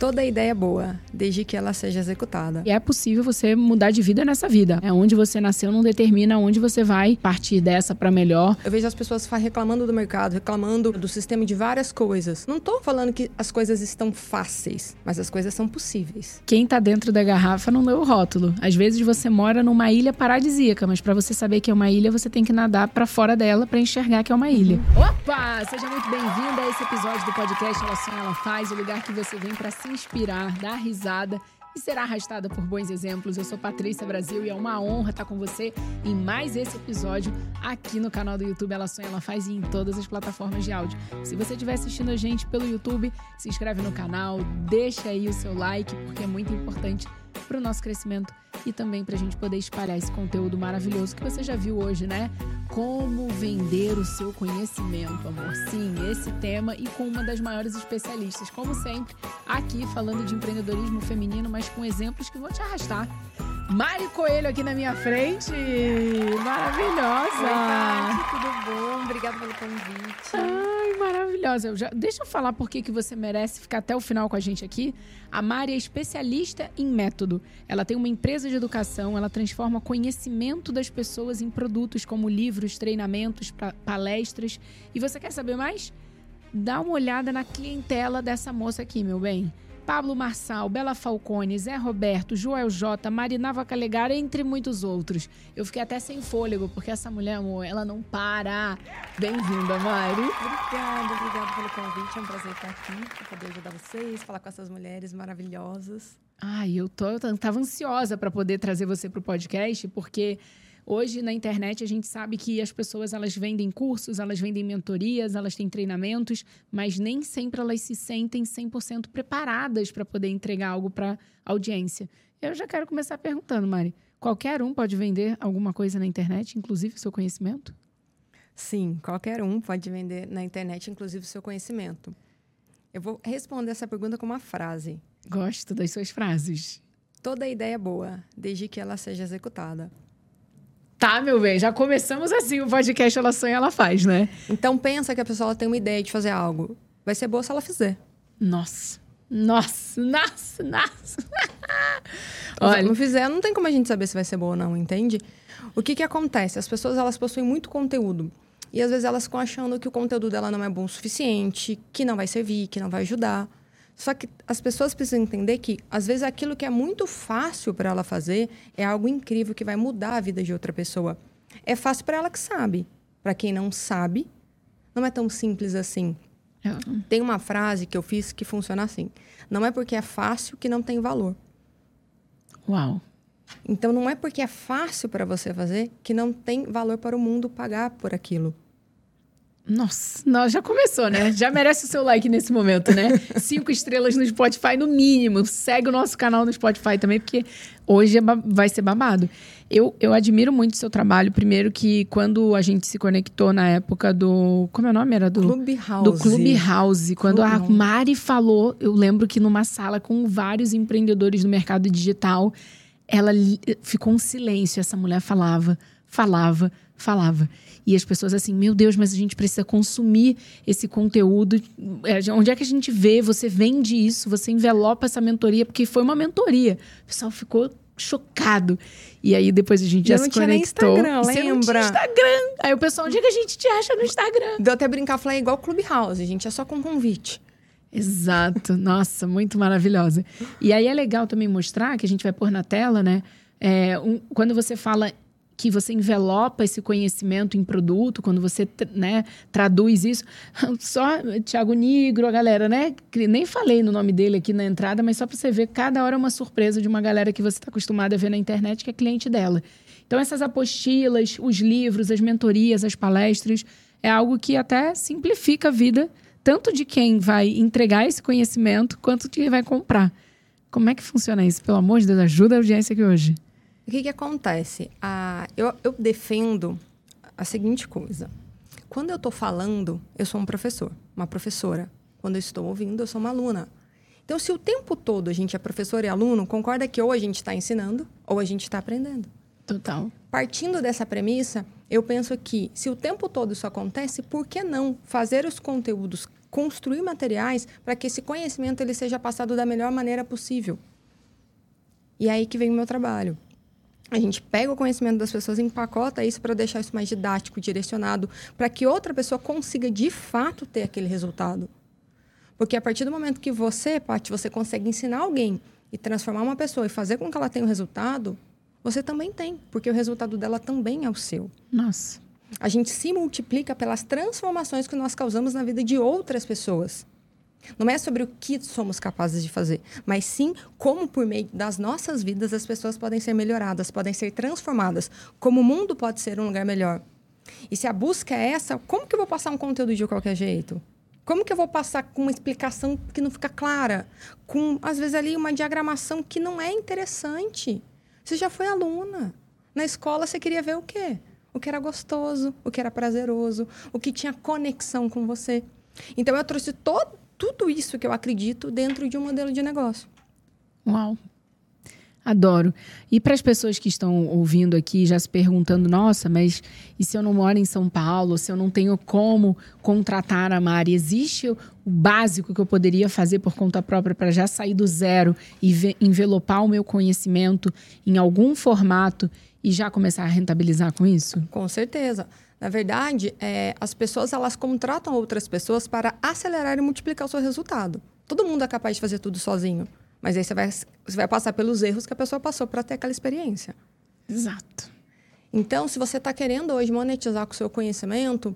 Toda ideia é boa, desde que ela seja executada. E é possível você mudar de vida nessa vida. É onde você nasceu não determina onde você vai partir dessa para melhor. Eu vejo as pessoas reclamando do mercado, reclamando do sistema de várias coisas. Não tô falando que as coisas estão fáceis, mas as coisas são possíveis. Quem tá dentro da garrafa não lê o rótulo. Às vezes você mora numa ilha paradisíaca, mas para você saber que é uma ilha, você tem que nadar para fora dela para enxergar que é uma ilha. Uhum. Opa! Seja muito bem-vinda a esse episódio do podcast Ela Sonha, Ela Faz, o lugar que você vem para se inspirar, dar risada e será arrastada por bons exemplos. Eu sou Patrícia Brasil e é uma honra estar com você em mais esse episódio aqui no canal do YouTube Ela Sonha, Ela Faz e em todas as plataformas de áudio. Se você estiver assistindo a gente pelo YouTube, se inscreve no canal, deixa aí o seu like, porque é muito importante para o nosso crescimento e também para a gente poder espalhar esse conteúdo maravilhoso que você já viu hoje, né? Como vender o seu conhecimento, amor. Sim, esse tema e com uma das maiores especialistas, como sempre, aqui falando de empreendedorismo feminino, mas com exemplos que vão te arrastar. Mari Coelho aqui na minha frente. Maravilhosa. Oi, Tati, tudo bom? Obrigada pelo convite. Ai, maravilhosa. Eu já, deixa eu falar por que, que você merece ficar até o final com a gente aqui. A Mari é especialista em método. Ela tem uma empresa de educação, ela transforma conhecimento das pessoas em produtos como livros, treinamentos, palestras. E você quer saber mais? Dá uma olhada na clientela dessa moça aqui, meu bem. Pablo Marçal, Bela Falcone, Zé Roberto, Joel J, Marinava Calegara, entre muitos outros. Eu fiquei até sem fôlego, porque essa mulher, amor, ela não para. Bem-vinda, Mari. Obrigada, obrigada pelo convite. É um prazer estar aqui, para poder ajudar vocês, falar com essas mulheres maravilhosas. Ai, eu tô, eu tava ansiosa para poder trazer você para o podcast, porque Hoje na internet a gente sabe que as pessoas elas vendem cursos, elas vendem mentorias, elas têm treinamentos, mas nem sempre elas se sentem 100% preparadas para poder entregar algo para audiência. Eu já quero começar perguntando, Mari, qualquer um pode vender alguma coisa na internet, inclusive o seu conhecimento? Sim, qualquer um pode vender na internet, inclusive o seu conhecimento. Eu vou responder essa pergunta com uma frase. Gosto das suas frases. Toda ideia é boa, desde que ela seja executada. Tá, meu bem, já começamos assim o podcast Ela Sonha, Ela Faz, né? Então pensa que a pessoa tem uma ideia de fazer algo. Vai ser boa se ela fizer. Nossa. Nossa, nossa, nossa. Olha, se não fizer, não tem como a gente saber se vai ser boa ou não, entende? O que que acontece? As pessoas, elas possuem muito conteúdo. E às vezes elas ficam achando que o conteúdo dela não é bom o suficiente, que não vai servir, que não vai ajudar. Só que as pessoas precisam entender que, às vezes, aquilo que é muito fácil para ela fazer é algo incrível que vai mudar a vida de outra pessoa. É fácil para ela que sabe. Para quem não sabe, não é tão simples assim. É. Tem uma frase que eu fiz que funciona assim: Não é porque é fácil que não tem valor. Uau! Então, não é porque é fácil para você fazer que não tem valor para o mundo pagar por aquilo. Nossa, nós já começou, né? Já merece o seu like nesse momento, né? Cinco estrelas no Spotify, no mínimo. Segue o nosso canal no Spotify também, porque hoje é vai ser babado. Eu, eu admiro muito o seu trabalho. Primeiro que quando a gente se conectou na época do... Como é o nome? Era do... Clubhouse. Do Clubhouse. Quando a Mari falou, eu lembro que numa sala com vários empreendedores do mercado digital, ela ficou um silêncio. Essa mulher falava, falava, falava. E as pessoas assim, meu Deus, mas a gente precisa consumir esse conteúdo. É, onde é que a gente vê? Você vende isso, você envelopa essa mentoria, porque foi uma mentoria. O pessoal ficou chocado. E aí depois a gente já se conectou. Instagram, Você lembra? Instagram. Aí o pessoal, onde é que a gente te acha no Instagram? Deu até brincar, falei, é igual Clubhouse, gente, é só com convite. Exato. Nossa, muito maravilhosa. E aí é legal também mostrar, que a gente vai pôr na tela, né? É, um, quando você fala que você envelopa esse conhecimento em produto, quando você né, traduz isso. Só Tiago Nigro, a galera, né? Nem falei no nome dele aqui na entrada, mas só para você ver, cada hora é uma surpresa de uma galera que você está acostumado a ver na internet, que é cliente dela. Então, essas apostilas, os livros, as mentorias, as palestras, é algo que até simplifica a vida, tanto de quem vai entregar esse conhecimento, quanto de quem vai comprar. Como é que funciona isso? Pelo amor de Deus, ajuda a audiência aqui hoje. O que, que acontece? Ah, eu, eu defendo a seguinte coisa. Quando eu estou falando, eu sou um professor, uma professora. Quando eu estou ouvindo, eu sou uma aluna. Então, se o tempo todo a gente é professor e aluno, concorda que ou a gente está ensinando ou a gente está aprendendo. Total. Partindo dessa premissa, eu penso que se o tempo todo isso acontece, por que não fazer os conteúdos construir materiais para que esse conhecimento ele seja passado da melhor maneira possível. E é aí que vem o meu trabalho. A gente pega o conhecimento das pessoas e empacota isso para deixar isso mais didático, direcionado, para que outra pessoa consiga de fato ter aquele resultado. Porque a partir do momento que você, Paty, você consegue ensinar alguém e transformar uma pessoa e fazer com que ela tenha o um resultado, você também tem, porque o resultado dela também é o seu. Nossa. A gente se multiplica pelas transformações que nós causamos na vida de outras pessoas. Não é sobre o que somos capazes de fazer, mas sim como, por meio das nossas vidas, as pessoas podem ser melhoradas, podem ser transformadas, como o mundo pode ser um lugar melhor. E se a busca é essa, como que eu vou passar um conteúdo de qualquer jeito? Como que eu vou passar com uma explicação que não fica clara? Com, às vezes, ali uma diagramação que não é interessante. Você já foi aluna. Na escola, você queria ver o quê? O que era gostoso, o que era prazeroso, o que tinha conexão com você. Então, eu trouxe todo, tudo isso que eu acredito dentro de um modelo de negócio. Uau! Adoro. E para as pessoas que estão ouvindo aqui, já se perguntando, nossa, mas e se eu não moro em São Paulo, se eu não tenho como contratar a Mari, existe o básico que eu poderia fazer por conta própria para já sair do zero e envelopar o meu conhecimento em algum formato e já começar a rentabilizar com isso? Com certeza. Na verdade, é, as pessoas elas contratam outras pessoas para acelerar e multiplicar o seu resultado. Todo mundo é capaz de fazer tudo sozinho. Mas aí você vai, você vai passar pelos erros que a pessoa passou para ter aquela experiência. Exato. Então, se você está querendo hoje monetizar com o seu conhecimento,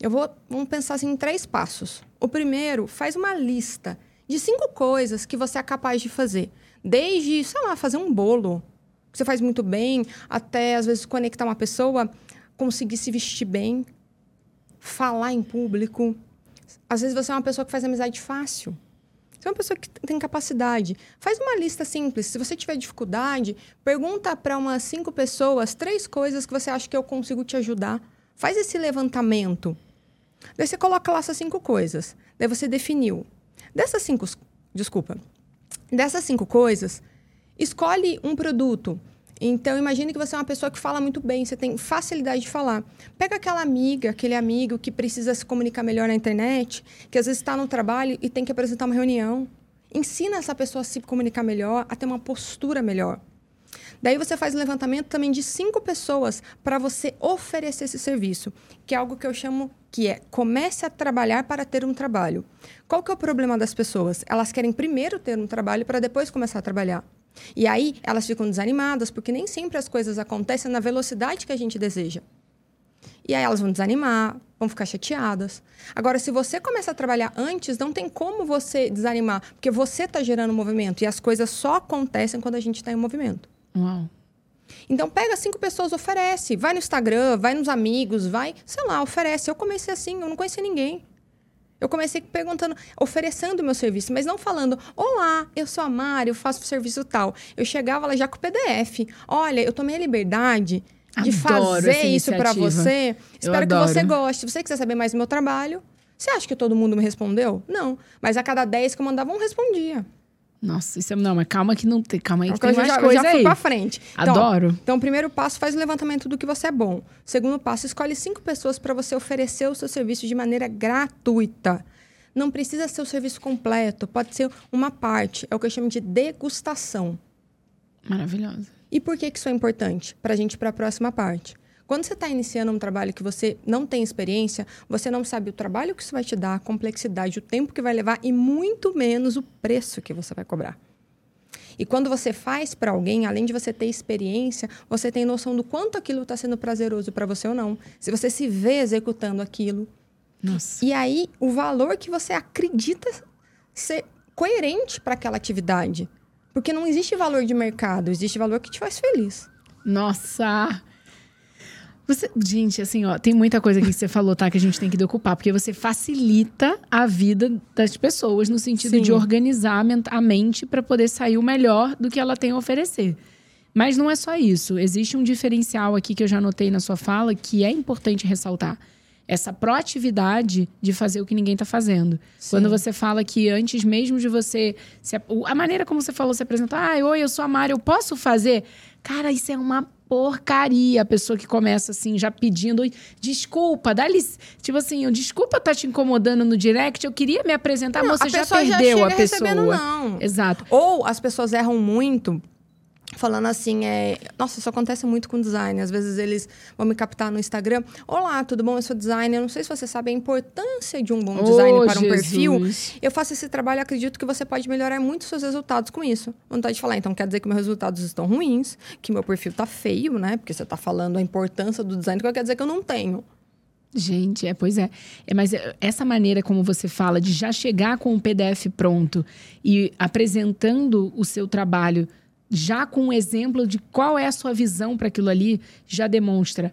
eu vou vamos pensar assim, em três passos. O primeiro, faz uma lista de cinco coisas que você é capaz de fazer. Desde, sei lá, fazer um bolo, que você faz muito bem, até às vezes conectar uma pessoa conseguir se vestir bem, falar em público. Às vezes você é uma pessoa que faz amizade fácil. Você é uma pessoa que tem capacidade. Faz uma lista simples. Se você tiver dificuldade, pergunta para umas cinco pessoas três coisas que você acha que eu consigo te ajudar. Faz esse levantamento. Daí você coloca lá essas cinco coisas. Daí você definiu. Dessas cinco. Desculpa. Dessas cinco coisas, escolhe um produto então, imagine que você é uma pessoa que fala muito bem, você tem facilidade de falar. Pega aquela amiga, aquele amigo que precisa se comunicar melhor na internet, que às vezes está no trabalho e tem que apresentar uma reunião. Ensina essa pessoa a se comunicar melhor, a ter uma postura melhor. Daí você faz o levantamento também de cinco pessoas para você oferecer esse serviço, que é algo que eu chamo que é comece a trabalhar para ter um trabalho. Qual que é o problema das pessoas? Elas querem primeiro ter um trabalho para depois começar a trabalhar. E aí elas ficam desanimadas, porque nem sempre as coisas acontecem na velocidade que a gente deseja. E aí elas vão desanimar, vão ficar chateadas. Agora, se você começa a trabalhar antes, não tem como você desanimar, porque você está gerando movimento e as coisas só acontecem quando a gente está em movimento. Uau. Então pega cinco pessoas, oferece, vai no Instagram, vai nos amigos, vai, sei lá, oferece. Eu comecei assim, eu não conhecia ninguém. Eu comecei perguntando, oferecendo o meu serviço, mas não falando, olá, eu sou a Mari, eu faço o serviço tal. Eu chegava lá já com o PDF. Olha, eu tomei a liberdade de adoro fazer isso para você. Eu Espero adoro. que você goste. Se você quiser saber mais do meu trabalho, você acha que todo mundo me respondeu? Não. Mas a cada 10 que eu mandava, um respondia. Nossa, isso é. Não, mas calma que não tem. Calma aí que tem mais já, coisa já fui aí. pra frente. Então, Adoro. Então, o primeiro passo, faz o levantamento do que você é bom. Segundo passo, escolhe cinco pessoas para você oferecer o seu serviço de maneira gratuita. Não precisa ser o serviço completo, pode ser uma parte. É o que eu chamo de degustação. Maravilhosa. E por que, que isso é importante? Para a gente ir para a próxima parte. Quando você está iniciando um trabalho que você não tem experiência, você não sabe o trabalho que isso vai te dar, a complexidade, o tempo que vai levar e muito menos o preço que você vai cobrar. E quando você faz para alguém, além de você ter experiência, você tem noção do quanto aquilo está sendo prazeroso para você ou não. Se você se vê executando aquilo. Nossa. E aí, o valor que você acredita ser coerente para aquela atividade. Porque não existe valor de mercado, existe valor que te faz feliz. Nossa! Você, gente, assim, ó, tem muita coisa aqui que você falou, tá? Que a gente tem que decupar, porque você facilita a vida das pessoas no sentido Sim. de organizar a mente para poder sair o melhor do que ela tem a oferecer. Mas não é só isso. Existe um diferencial aqui que eu já notei na sua fala que é importante ressaltar. Essa proatividade de fazer o que ninguém está fazendo. Sim. Quando você fala que antes mesmo de você. Se, a maneira como você falou, se apresentar, ah, oi, eu sou a Mari, eu posso fazer? Cara, isso é uma porcaria a pessoa que começa assim, já pedindo desculpa, dá-lhe. Tipo assim, desculpa tá te incomodando no direct, eu queria me apresentar, não, mas você já perdeu já a pessoa. Não. Exato. Ou as pessoas erram muito falando assim, é... Nossa, isso acontece muito com design. Às vezes eles vão me captar no Instagram. Olá, tudo bom? Eu sou designer. Não sei se você sabe a importância de um bom design oh, para um Jesus. perfil. Eu faço esse trabalho e acredito que você pode melhorar muito os seus resultados com isso. Vontade de falar, então quer dizer que meus resultados estão ruins, que meu perfil tá feio, né? Porque você tá falando a importância do design, que quer dizer que eu não tenho. Gente, é, pois é. é. Mas essa maneira como você fala de já chegar com o PDF pronto e apresentando o seu trabalho já com um exemplo de qual é a sua visão para aquilo ali, já demonstra,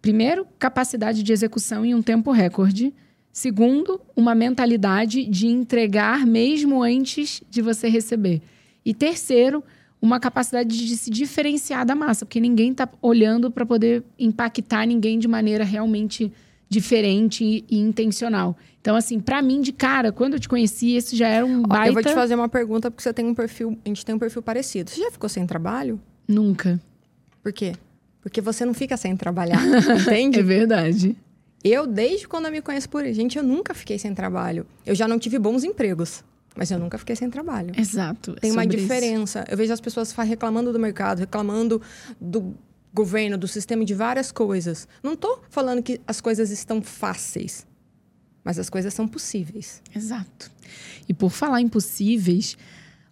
primeiro, capacidade de execução em um tempo recorde. Segundo, uma mentalidade de entregar mesmo antes de você receber. E terceiro, uma capacidade de se diferenciar da massa, porque ninguém está olhando para poder impactar ninguém de maneira realmente diferente e, intencional. Então, assim, para mim, de cara, quando eu te conheci, esse já era um baita... Eu vou te fazer uma pergunta, porque você tem um perfil... A gente tem um perfil parecido. Você já ficou sem trabalho? Nunca. Por quê? Porque você não fica sem trabalhar, entende? é verdade. Eu, desde quando eu me conheço por... Gente, eu nunca fiquei sem trabalho. Eu já não tive bons empregos. Mas eu nunca fiquei sem trabalho. Exato. Tem uma diferença. Isso. Eu vejo as pessoas reclamando do mercado, reclamando do governo, do sistema, de várias coisas. Não estou falando que as coisas estão fáceis mas as coisas são possíveis. Exato. E por falar em possíveis,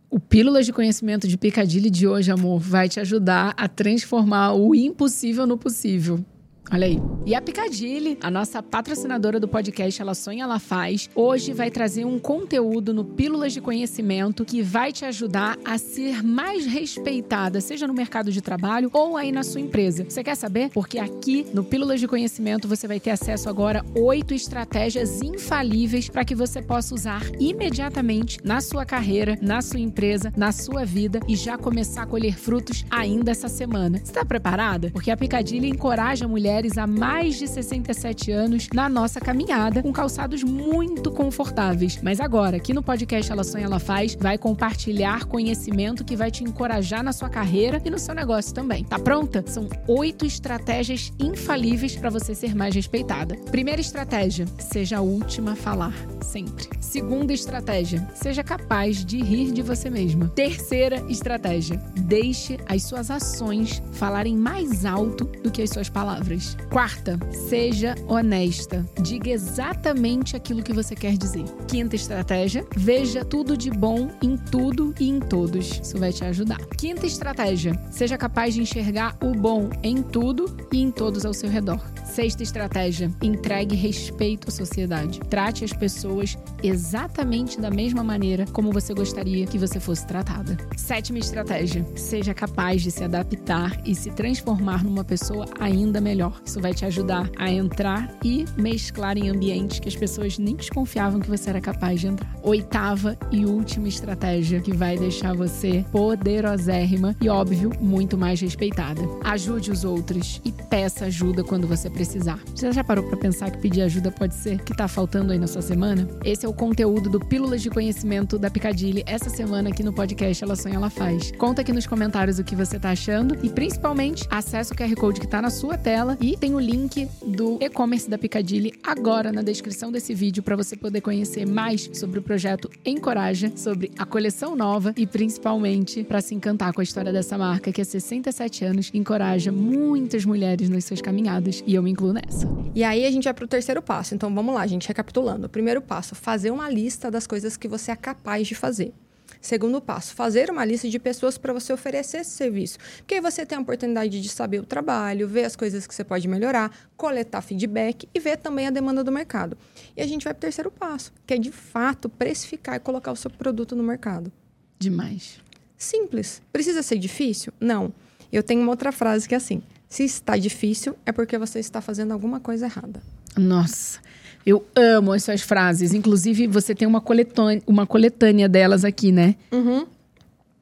o Pílulas de Conhecimento de Picadilly de hoje, amor, vai te ajudar a transformar o impossível no possível. Olha aí. E a Picadilly, a nossa patrocinadora do podcast Ela Sonha, Ela Faz, hoje vai trazer um conteúdo no Pílulas de Conhecimento que vai te ajudar a ser mais respeitada, seja no mercado de trabalho ou aí na sua empresa. Você quer saber? Porque aqui no Pílulas de Conhecimento você vai ter acesso agora a oito estratégias infalíveis para que você possa usar imediatamente na sua carreira, na sua empresa, na sua vida e já começar a colher frutos ainda essa semana. Você está preparada? Porque a Picadilly encoraja mulheres mulheres há mais de 67 anos na nossa caminhada, com calçados muito confortáveis. Mas agora, aqui no podcast Ela Sonha, Ela Faz, vai compartilhar conhecimento que vai te encorajar na sua carreira e no seu negócio também. Tá pronta? São oito estratégias infalíveis para você ser mais respeitada. Primeira estratégia: seja a última a falar, sempre. Segunda estratégia: seja capaz de rir de você mesma. Terceira estratégia: deixe as suas ações falarem mais alto do que as suas palavras. Quarta, seja honesta. Diga exatamente aquilo que você quer dizer. Quinta estratégia, veja tudo de bom em tudo e em todos. Isso vai te ajudar. Quinta estratégia, seja capaz de enxergar o bom em tudo e em todos ao seu redor. Sexta estratégia, entregue respeito à sociedade. Trate as pessoas exatamente da mesma maneira como você gostaria que você fosse tratada. Sétima estratégia, seja capaz de se adaptar e se transformar numa pessoa ainda melhor. Isso vai te ajudar a entrar e mesclar em ambientes que as pessoas nem desconfiavam que você era capaz de entrar. Oitava e última estratégia que vai deixar você poderosérrima e, óbvio, muito mais respeitada. Ajude os outros e peça ajuda quando você precisar. Você já parou para pensar que pedir ajuda pode ser que tá faltando aí na sua semana? Esse é o conteúdo do Pílulas de Conhecimento da Picadilly essa semana aqui no podcast Ela Sonha, Ela Faz. Conta aqui nos comentários o que você tá achando e, principalmente, acesse o QR Code que tá na sua tela e tem o link do e-commerce da Picadilly agora na descrição desse vídeo para você poder conhecer mais sobre o projeto Encoraja, sobre a coleção nova e principalmente para se encantar com a história dessa marca que há 67 anos encoraja muitas mulheres nas suas caminhadas e eu me incluo nessa. E aí a gente vai para o terceiro passo. Então vamos lá, gente, recapitulando. O primeiro passo, fazer uma lista das coisas que você é capaz de fazer. Segundo passo, fazer uma lista de pessoas para você oferecer esse serviço. Porque aí você tem a oportunidade de saber o trabalho, ver as coisas que você pode melhorar, coletar feedback e ver também a demanda do mercado. E a gente vai para o terceiro passo, que é de fato precificar e colocar o seu produto no mercado. Demais. Simples. Precisa ser difícil? Não. Eu tenho uma outra frase que é assim: se está difícil, é porque você está fazendo alguma coisa errada. Nossa. Eu amo essas frases. Inclusive, você tem uma coletânea, uma coletânea delas aqui, né? Uhum.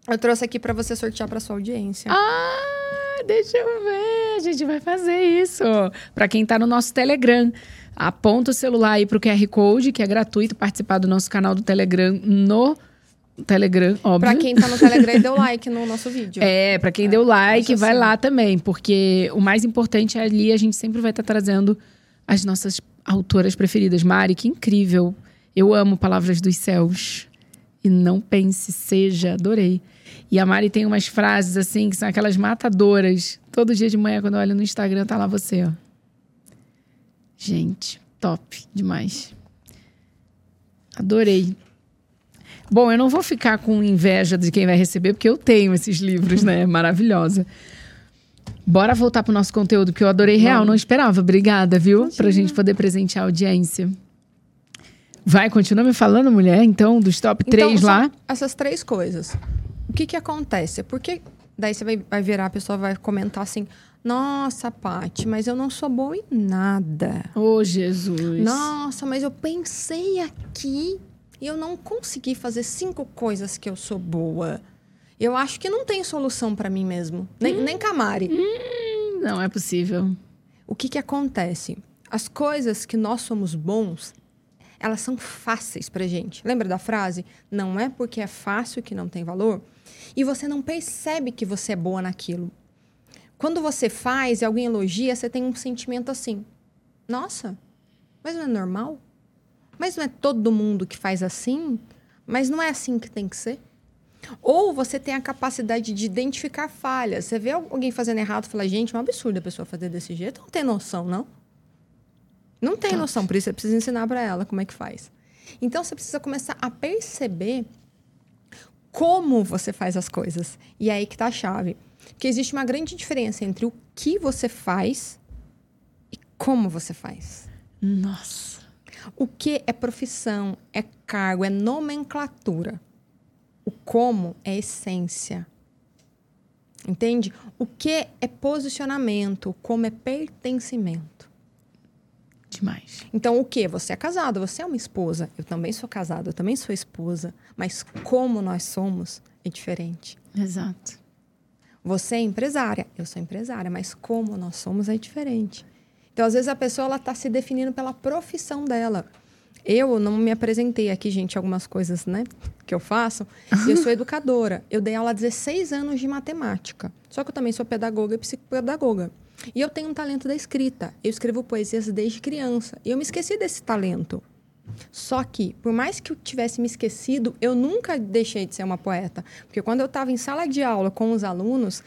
Eu trouxe aqui para você sortear para sua audiência. Ah, deixa eu ver. A gente vai fazer isso. Para quem tá no nosso Telegram, aponta o celular aí pro QR Code, que é gratuito participar do nosso canal do Telegram no Telegram, óbvio. Pra quem tá no Telegram e deu like no nosso vídeo. É, pra quem é, deu like, vai assim. lá também. Porque o mais importante é ali, a gente sempre vai estar tá trazendo as nossas autoras preferidas. Mari, que incrível. Eu amo Palavras dos Céus. E não pense, seja, adorei. E a Mari tem umas frases assim, que são aquelas matadoras. Todo dia de manhã, quando eu olho no Instagram, tá lá você, ó. Gente, top demais. Adorei. Bom, eu não vou ficar com inveja de quem vai receber, porque eu tenho esses livros, né? Maravilhosa. Bora voltar pro nosso conteúdo, que eu adorei real, não esperava. Obrigada, viu? Continua. Pra gente poder presentear a audiência. Vai, continua me falando, mulher, então, dos top então, três lá. Essas três coisas. O que que acontece? Porque daí você vai, vai virar, a pessoa vai comentar assim: Nossa, Paty, mas eu não sou boa em nada. Ô, oh, Jesus. Nossa, mas eu pensei aqui e eu não consegui fazer cinco coisas que eu sou boa. Eu acho que não tem solução para mim mesmo. Nem, hum. nem Camari. Hum, não é possível. O que que acontece? As coisas que nós somos bons, elas são fáceis pra gente. Lembra da frase? Não é porque é fácil que não tem valor? E você não percebe que você é boa naquilo. Quando você faz e alguém elogia, você tem um sentimento assim: nossa, mas não é normal? Mas não é todo mundo que faz assim? Mas não é assim que tem que ser? Ou você tem a capacidade de identificar falhas. Você vê alguém fazendo errado e fala, gente, é um absurdo a pessoa fazer desse jeito. Não tem noção, não? Não tem noção, por isso você precisa ensinar para ela como é que faz. Então você precisa começar a perceber como você faz as coisas. E é aí que tá a chave. Porque existe uma grande diferença entre o que você faz e como você faz. Nossa. O que é profissão, é cargo, é nomenclatura. O como é essência. Entende? O que é posicionamento, o como é pertencimento. Demais. Então, o que? Você é casado, você é uma esposa. Eu também sou casada, eu também sou esposa. Mas como nós somos é diferente. Exato. Você é empresária, eu sou empresária, mas como nós somos é diferente. Então, às vezes, a pessoa está se definindo pela profissão dela. Eu não me apresentei aqui, gente, algumas coisas, né, que eu faço. Eu sou educadora. Eu dei aula há 16 anos de matemática. Só que eu também sou pedagoga e psicopedagoga. E eu tenho um talento da escrita. Eu escrevo poesias desde criança. E eu me esqueci desse talento. Só que, por mais que eu tivesse me esquecido, eu nunca deixei de ser uma poeta. Porque quando eu estava em sala de aula com os alunos,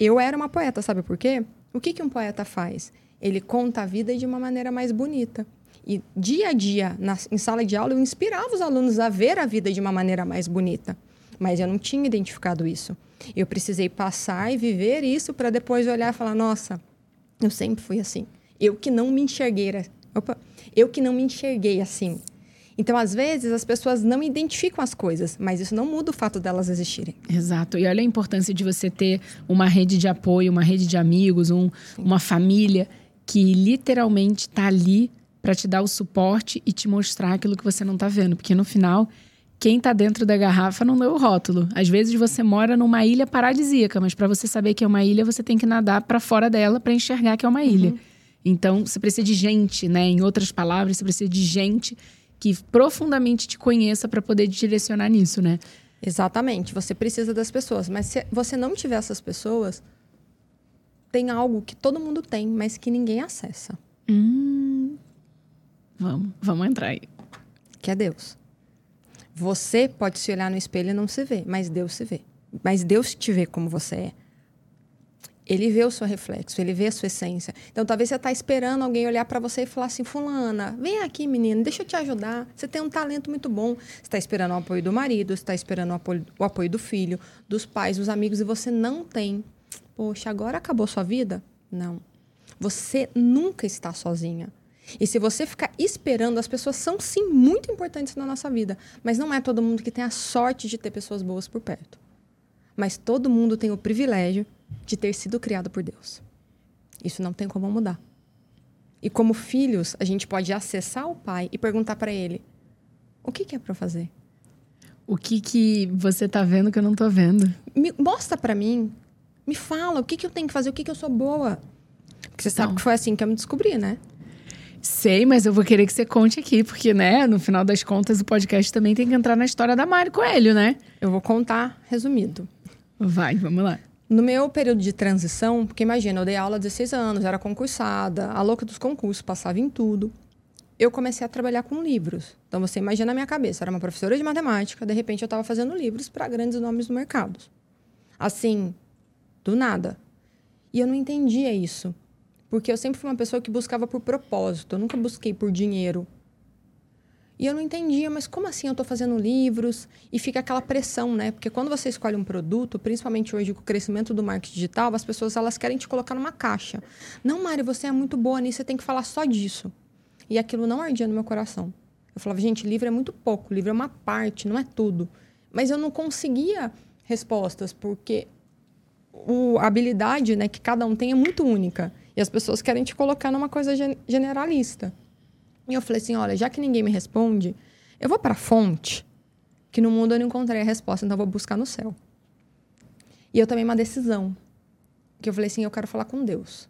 eu era uma poeta, sabe por quê? O que, que um poeta faz? ele conta a vida de uma maneira mais bonita. E dia a dia, na, em sala de aula, eu inspirava os alunos a ver a vida de uma maneira mais bonita. Mas eu não tinha identificado isso. Eu precisei passar e viver isso para depois olhar e falar: nossa, eu sempre fui assim. Eu que não me enxerguei. Opa, eu que não me enxerguei assim. Então, às vezes, as pessoas não identificam as coisas, mas isso não muda o fato delas existirem. Exato. E olha a importância de você ter uma rede de apoio, uma rede de amigos, um, uma família que literalmente está ali para te dar o suporte e te mostrar aquilo que você não está vendo. Porque no final, quem está dentro da garrafa não lê o rótulo. Às vezes você mora numa ilha paradisíaca, mas para você saber que é uma ilha, você tem que nadar para fora dela para enxergar que é uma ilha. Uhum. Então, você precisa de gente, né? Em outras palavras, você precisa de gente que profundamente te conheça para poder te direcionar nisso, né? Exatamente. Você precisa das pessoas, mas se você não tiver essas pessoas, tem algo que todo mundo tem, mas que ninguém acessa. Hum, vamos, vamos entrar aí. Que é Deus. Você pode se olhar no espelho e não se ver, mas Deus se vê. Mas Deus te vê como você é. Ele vê o seu reflexo, ele vê a sua essência. Então, talvez você está esperando alguém olhar para você e falar assim: Fulana, vem aqui, menina, deixa eu te ajudar. Você tem um talento muito bom. Você está esperando o apoio do marido, você está esperando o apoio, o apoio do filho, dos pais, dos amigos, e você não tem. Poxa, agora acabou sua vida? Não. Você nunca está sozinha. E se você ficar esperando, as pessoas são sim muito importantes na nossa vida, mas não é todo mundo que tem a sorte de ter pessoas boas por perto. Mas todo mundo tem o privilégio de ter sido criado por Deus. Isso não tem como mudar. E como filhos, a gente pode acessar o pai e perguntar para ele: o que, que é para fazer? O que que você tá vendo que eu não tô vendo? Me, mostra para mim me fala, o que, que eu tenho que fazer? O que, que eu sou boa? Porque você sabe não. que foi assim que eu me descobri, né? Sei, mas eu vou querer que você conte aqui, porque, né, no final das contas, o podcast também tem que entrar na história da Mari Coelho, né? Eu vou contar resumido. Vai, vamos lá. No meu período de transição, porque imagina, eu dei aula há 16 anos, era concursada, a louca dos concursos, passava em tudo. Eu comecei a trabalhar com livros. Então você imagina a minha cabeça, era uma professora de matemática, de repente eu estava fazendo livros para grandes nomes do mercado. Assim, do nada. E eu não entendia isso. Porque eu sempre fui uma pessoa que buscava por propósito, eu nunca busquei por dinheiro. E eu não entendia, mas como assim eu estou fazendo livros? E fica aquela pressão, né? Porque quando você escolhe um produto, principalmente hoje com o crescimento do marketing digital, as pessoas elas querem te colocar numa caixa. Não, Mari, você é muito boa nisso, você tem que falar só disso. E aquilo não ardia no meu coração. Eu falava, gente, livro é muito pouco, livro é uma parte, não é tudo. Mas eu não conseguia respostas, porque a habilidade né, que cada um tem é muito única. E as pessoas querem te colocar numa coisa generalista. E eu falei assim: olha, já que ninguém me responde, eu vou para a fonte, que no mundo eu não encontrei a resposta, então eu vou buscar no céu. E eu tomei uma decisão. Que eu falei assim: eu quero falar com Deus.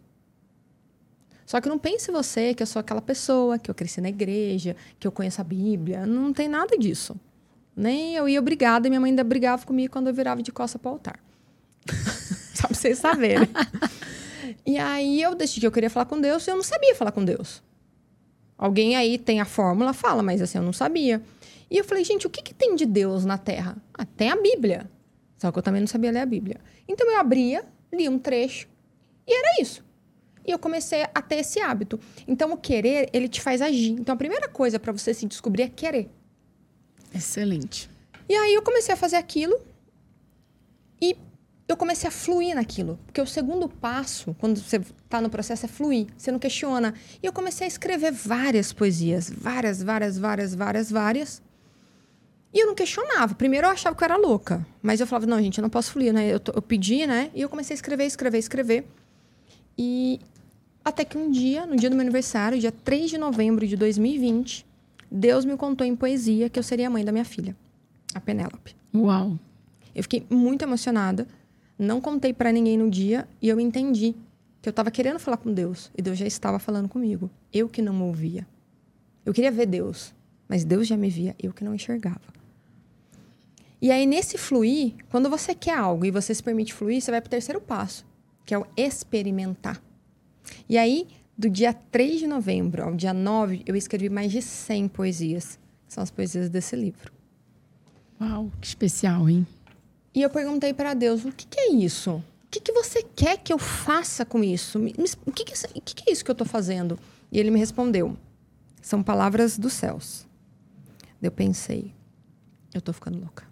Só que não pense você que eu sou aquela pessoa, que eu cresci na igreja, que eu conheço a Bíblia. Não tem nada disso. Nem eu ia obrigada, e minha mãe ainda brigava comigo quando eu virava de costa para o altar. Só pra vocês saberem. e aí eu decidi que eu queria falar com Deus e eu não sabia falar com Deus. Alguém aí tem a fórmula, fala, mas assim, eu não sabia. E eu falei, gente, o que, que tem de Deus na Terra? Ah, tem a Bíblia. Só que eu também não sabia ler a Bíblia. Então eu abria, lia um trecho e era isso. E eu comecei a ter esse hábito. Então o querer, ele te faz agir. Então a primeira coisa para você se descobrir é querer. Excelente. E aí eu comecei a fazer aquilo e eu comecei a fluir naquilo. Porque o segundo passo, quando você está no processo, é fluir. Você não questiona. E eu comecei a escrever várias poesias. Várias, várias, várias, várias, várias. E eu não questionava. Primeiro eu achava que eu era louca. Mas eu falava, não, gente, eu não posso fluir, né? Eu, eu pedi, né? E eu comecei a escrever, escrever, escrever. E até que um dia, no dia do meu aniversário, dia 3 de novembro de 2020, Deus me contou em poesia que eu seria a mãe da minha filha, a Penélope. Uau! Eu fiquei muito emocionada. Não contei para ninguém no dia e eu entendi que eu estava querendo falar com Deus e Deus já estava falando comigo. Eu que não ouvia. Eu queria ver Deus, mas Deus já me via, eu que não enxergava. E aí, nesse fluir, quando você quer algo e você se permite fluir, você vai para o terceiro passo, que é o experimentar. E aí, do dia 3 de novembro ao dia 9, eu escrevi mais de 100 poesias. São as poesias desse livro. Uau, que especial, hein? E eu perguntei para Deus: o que, que, é isso? O que, que você quer que eu faça com isso? O que, que, é isso que eu estou fazendo? E ele me respondeu: são palavras dos céus. Eu pensei: eu estou ficando louca.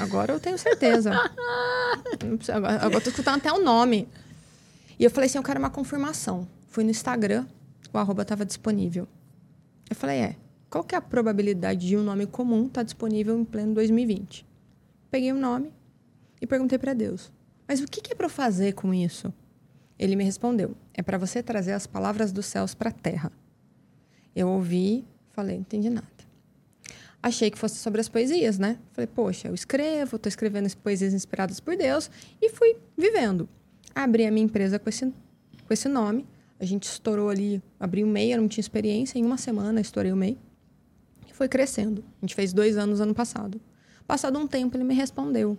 Agora eu tenho certeza. agora, eu tô escutando até o nome. E eu falei assim: eu quero uma confirmação. Fui no Instagram, o arroba estava disponível. Eu falei: é, qual que é a probabilidade de um nome comum estar tá disponível em pleno 2020? Peguei o nome e perguntei para Deus: Mas o que é para eu fazer com isso? Ele me respondeu: É para você trazer as palavras dos céus para a terra. Eu ouvi, falei: Não entendi nada. Achei que fosse sobre as poesias, né? Falei: Poxa, eu escrevo, estou escrevendo poesias inspiradas por Deus e fui vivendo. Abri a minha empresa com esse, com esse nome. A gente estourou ali, abri o MEI, eu não tinha experiência. Em uma semana, estourei o MEI. E foi crescendo. A gente fez dois anos ano passado. Passado um tempo, ele me respondeu: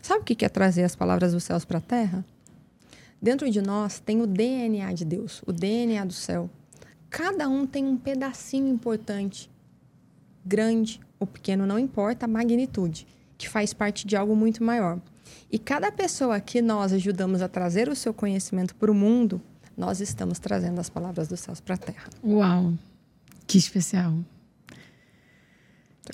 Sabe o que é trazer as palavras dos céus para a terra? Dentro de nós tem o DNA de Deus, o DNA do céu. Cada um tem um pedacinho importante, grande ou pequeno, não importa a magnitude, que faz parte de algo muito maior. E cada pessoa que nós ajudamos a trazer o seu conhecimento para o mundo, nós estamos trazendo as palavras dos céus para a terra. Uau! Que especial!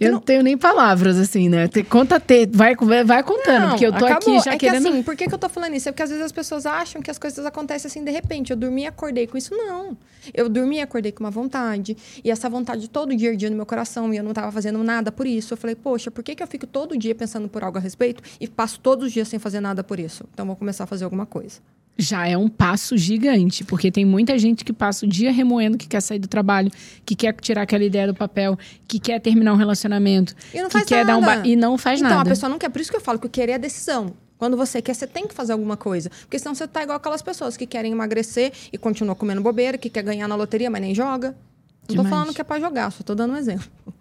Eu não tenho nem palavras, assim, né? Conta ter, vai, vai contando, não, porque eu tô acabou. aqui já é querendo... Que, assim, por que, que eu tô falando isso? É porque às vezes as pessoas acham que as coisas acontecem assim de repente. Eu dormi e acordei com isso. Não. Eu dormi e acordei com uma vontade. E essa vontade todo dia, dia no meu coração. E eu não tava fazendo nada por isso. Eu falei, poxa, por que, que eu fico todo dia pensando por algo a respeito e passo todos os dias sem fazer nada por isso? Então vou começar a fazer alguma coisa já é um passo gigante, porque tem muita gente que passa o dia remoendo que quer sair do trabalho, que quer tirar aquela ideia do papel, que quer terminar um relacionamento, e não que faz quer nada. dar um ba... e não faz então, nada. Então a pessoa não quer, por isso que eu falo que o querer é decisão. Quando você quer, você tem que fazer alguma coisa. Porque senão você tá igual aquelas pessoas que querem emagrecer e continuam comendo bobeira, que quer ganhar na loteria, mas nem joga. Não Demais. tô falando que é pra jogar, só tô dando um exemplo.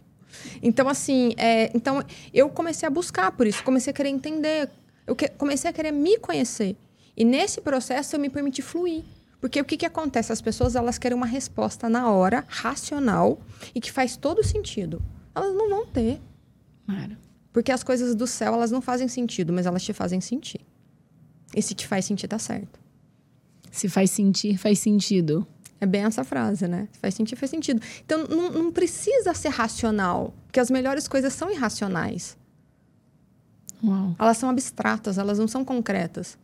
Então, assim, é, então eu comecei a buscar por isso, comecei a querer entender, eu que, comecei a querer me conhecer. E nesse processo eu me permiti fluir. Porque o que, que acontece? As pessoas elas querem uma resposta na hora, racional, e que faz todo sentido. Elas não vão ter. Mara. Porque as coisas do céu, elas não fazem sentido, mas elas te fazem sentir. E se te faz sentir, tá certo. Se faz sentir, faz sentido. É bem essa frase, né? Se faz sentido, faz sentido. Então, não, não precisa ser racional, porque as melhores coisas são irracionais. Uau. Elas são abstratas, elas não são concretas.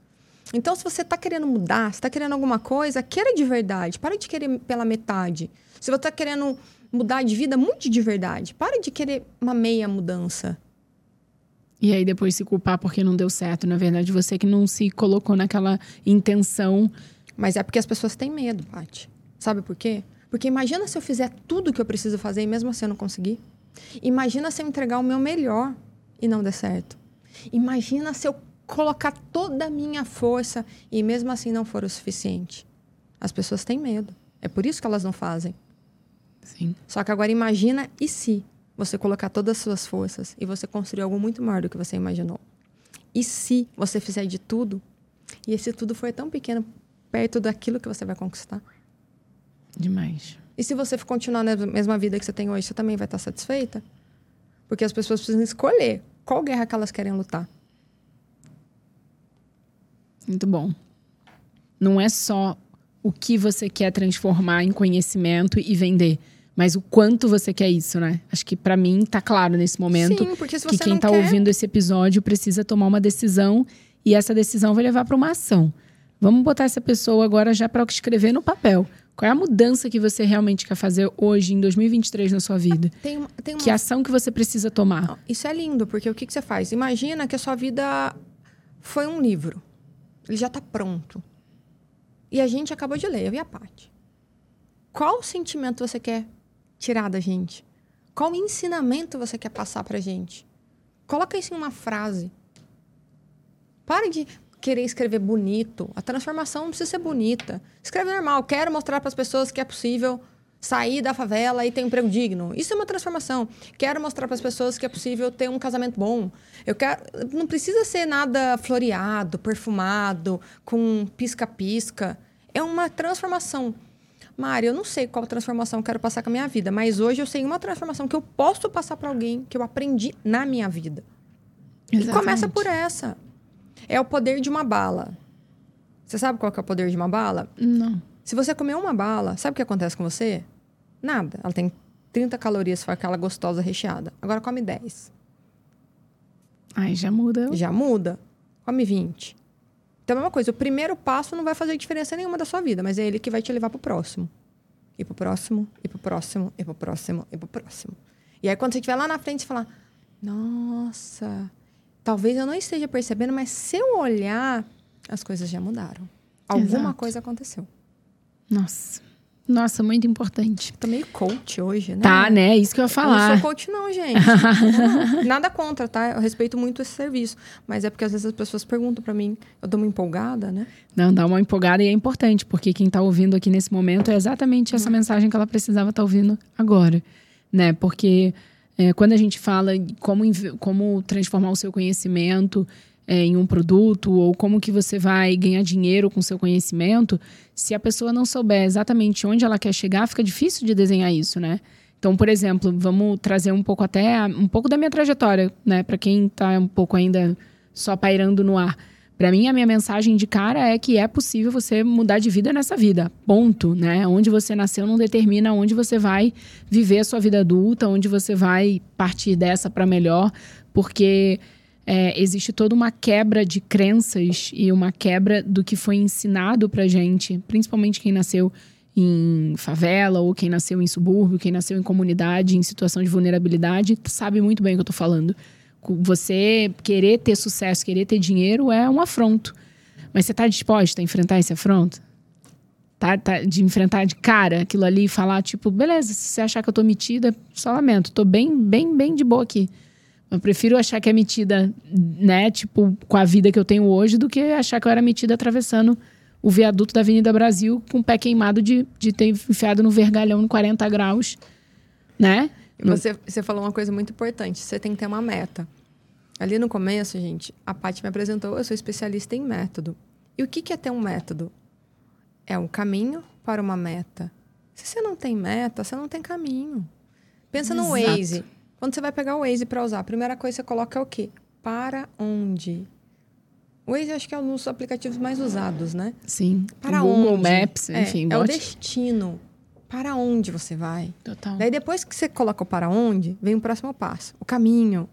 Então, se você está querendo mudar, se está querendo alguma coisa, queira de verdade. Para de querer pela metade. Se você está querendo mudar de vida, mude de verdade. Para de querer uma meia mudança. E aí depois se culpar porque não deu certo. Na verdade, você que não se colocou naquela intenção. Mas é porque as pessoas têm medo, Paty. Sabe por quê? Porque imagina se eu fizer tudo o que eu preciso fazer e mesmo assim eu não conseguir. Imagina se eu entregar o meu melhor e não der certo. Imagina se eu colocar toda a minha força e mesmo assim não for o suficiente. As pessoas têm medo. É por isso que elas não fazem. Sim. Só que agora imagina e se você colocar todas as suas forças e você construir algo muito maior do que você imaginou. E se você fizer de tudo e esse tudo for tão pequeno perto daquilo que você vai conquistar? Demais. E se você continuar na mesma vida que você tem hoje, você também vai estar satisfeita? Porque as pessoas precisam escolher qual guerra que elas querem lutar. Muito bom. Não é só o que você quer transformar em conhecimento e vender, mas o quanto você quer isso, né? Acho que para mim tá claro nesse momento Sim, porque se você que quem tá quer... ouvindo esse episódio precisa tomar uma decisão e essa decisão vai levar para uma ação. Vamos botar essa pessoa agora já para escrever no papel. Qual é a mudança que você realmente quer fazer hoje, em 2023, na sua vida? Tem, tem uma... Que ação que você precisa tomar? Isso é lindo, porque o que, que você faz? Imagina que a sua vida foi um livro. Ele já está pronto. E a gente acabou de ler, eu e a Paty. Qual sentimento você quer tirar da gente? Qual ensinamento você quer passar pra gente? Coloca isso em uma frase. Pare de querer escrever bonito. A transformação não precisa ser bonita. Escreve normal. Quero mostrar para as pessoas que é possível sair da favela e ter um emprego digno. Isso é uma transformação. Quero mostrar para as pessoas que é possível ter um casamento bom. Eu quero, não precisa ser nada floreado, perfumado, com pisca-pisca. É uma transformação. Mari, eu não sei qual transformação eu quero passar com a minha vida, mas hoje eu sei uma transformação que eu posso passar para alguém que eu aprendi na minha vida. Exatamente. E começa por essa. É o poder de uma bala. Você sabe qual é o poder de uma bala? Não. Se você comer uma bala, sabe o que acontece com você? Nada. Ela tem 30 calorias, foi aquela gostosa recheada. Agora come 10. Aí já muda. Já muda. Come 20. Então, é a mesma coisa. O primeiro passo não vai fazer diferença nenhuma da sua vida, mas é ele que vai te levar pro próximo. E pro próximo, e pro próximo, e pro próximo, e pro próximo. E aí, quando você estiver lá na frente, você falar: Nossa, talvez eu não esteja percebendo, mas se eu olhar, as coisas já mudaram. Alguma Exato. coisa aconteceu. Nossa. Nossa, muito importante. Tô meio coach hoje, né? Tá, né? Isso que eu ia falar. Eu não sou coach, não, gente. Nada contra, tá? Eu respeito muito esse serviço. Mas é porque às vezes as pessoas perguntam para mim, eu dou uma empolgada, né? Não, dá uma empolgada e é importante, porque quem tá ouvindo aqui nesse momento é exatamente essa uhum. mensagem que ela precisava estar tá ouvindo agora, né? Porque é, quando a gente fala como, como transformar o seu conhecimento é, em um produto ou como que você vai ganhar dinheiro com seu conhecimento, se a pessoa não souber exatamente onde ela quer chegar, fica difícil de desenhar isso, né? Então, por exemplo, vamos trazer um pouco até um pouco da minha trajetória, né, para quem está um pouco ainda só pairando no ar. Para mim, a minha mensagem de cara é que é possível você mudar de vida nessa vida. Ponto, né? Onde você nasceu não determina onde você vai viver a sua vida adulta, onde você vai partir dessa para melhor, porque é, existe toda uma quebra de crenças e uma quebra do que foi ensinado pra gente, principalmente quem nasceu em favela ou quem nasceu em subúrbio, quem nasceu em comunidade, em situação de vulnerabilidade, sabe muito bem o que eu tô falando. Você querer ter sucesso, querer ter dinheiro é um afronto. Mas você tá disposta a enfrentar esse afronto? Tá, tá, de enfrentar de cara aquilo ali e falar, tipo, beleza, se você achar que eu tô metida, só lamento, tô bem, bem, bem de boa aqui. Eu prefiro achar que é metida, né, tipo, com a vida que eu tenho hoje, do que achar que eu era metida atravessando o viaduto da Avenida Brasil com o pé queimado de, de ter enfiado no vergalhão em 40 graus, né? Você, você falou uma coisa muito importante. Você tem que ter uma meta. Ali no começo, gente, a Paty me apresentou, eu sou especialista em método. E o que, que é ter um método? É um caminho para uma meta. Se você não tem meta, você não tem caminho. Pensa Exato. no Waze. Quando você vai pegar o Waze para usar, a primeira coisa que você coloca é o quê? Para onde? O Waze acho que é um dos aplicativos mais usados, né? Sim. Para Google onde? Maps, enfim. É, é o destino. Para onde você vai? Total. Daí depois que você coloca o para onde, vem o próximo passo, o caminho.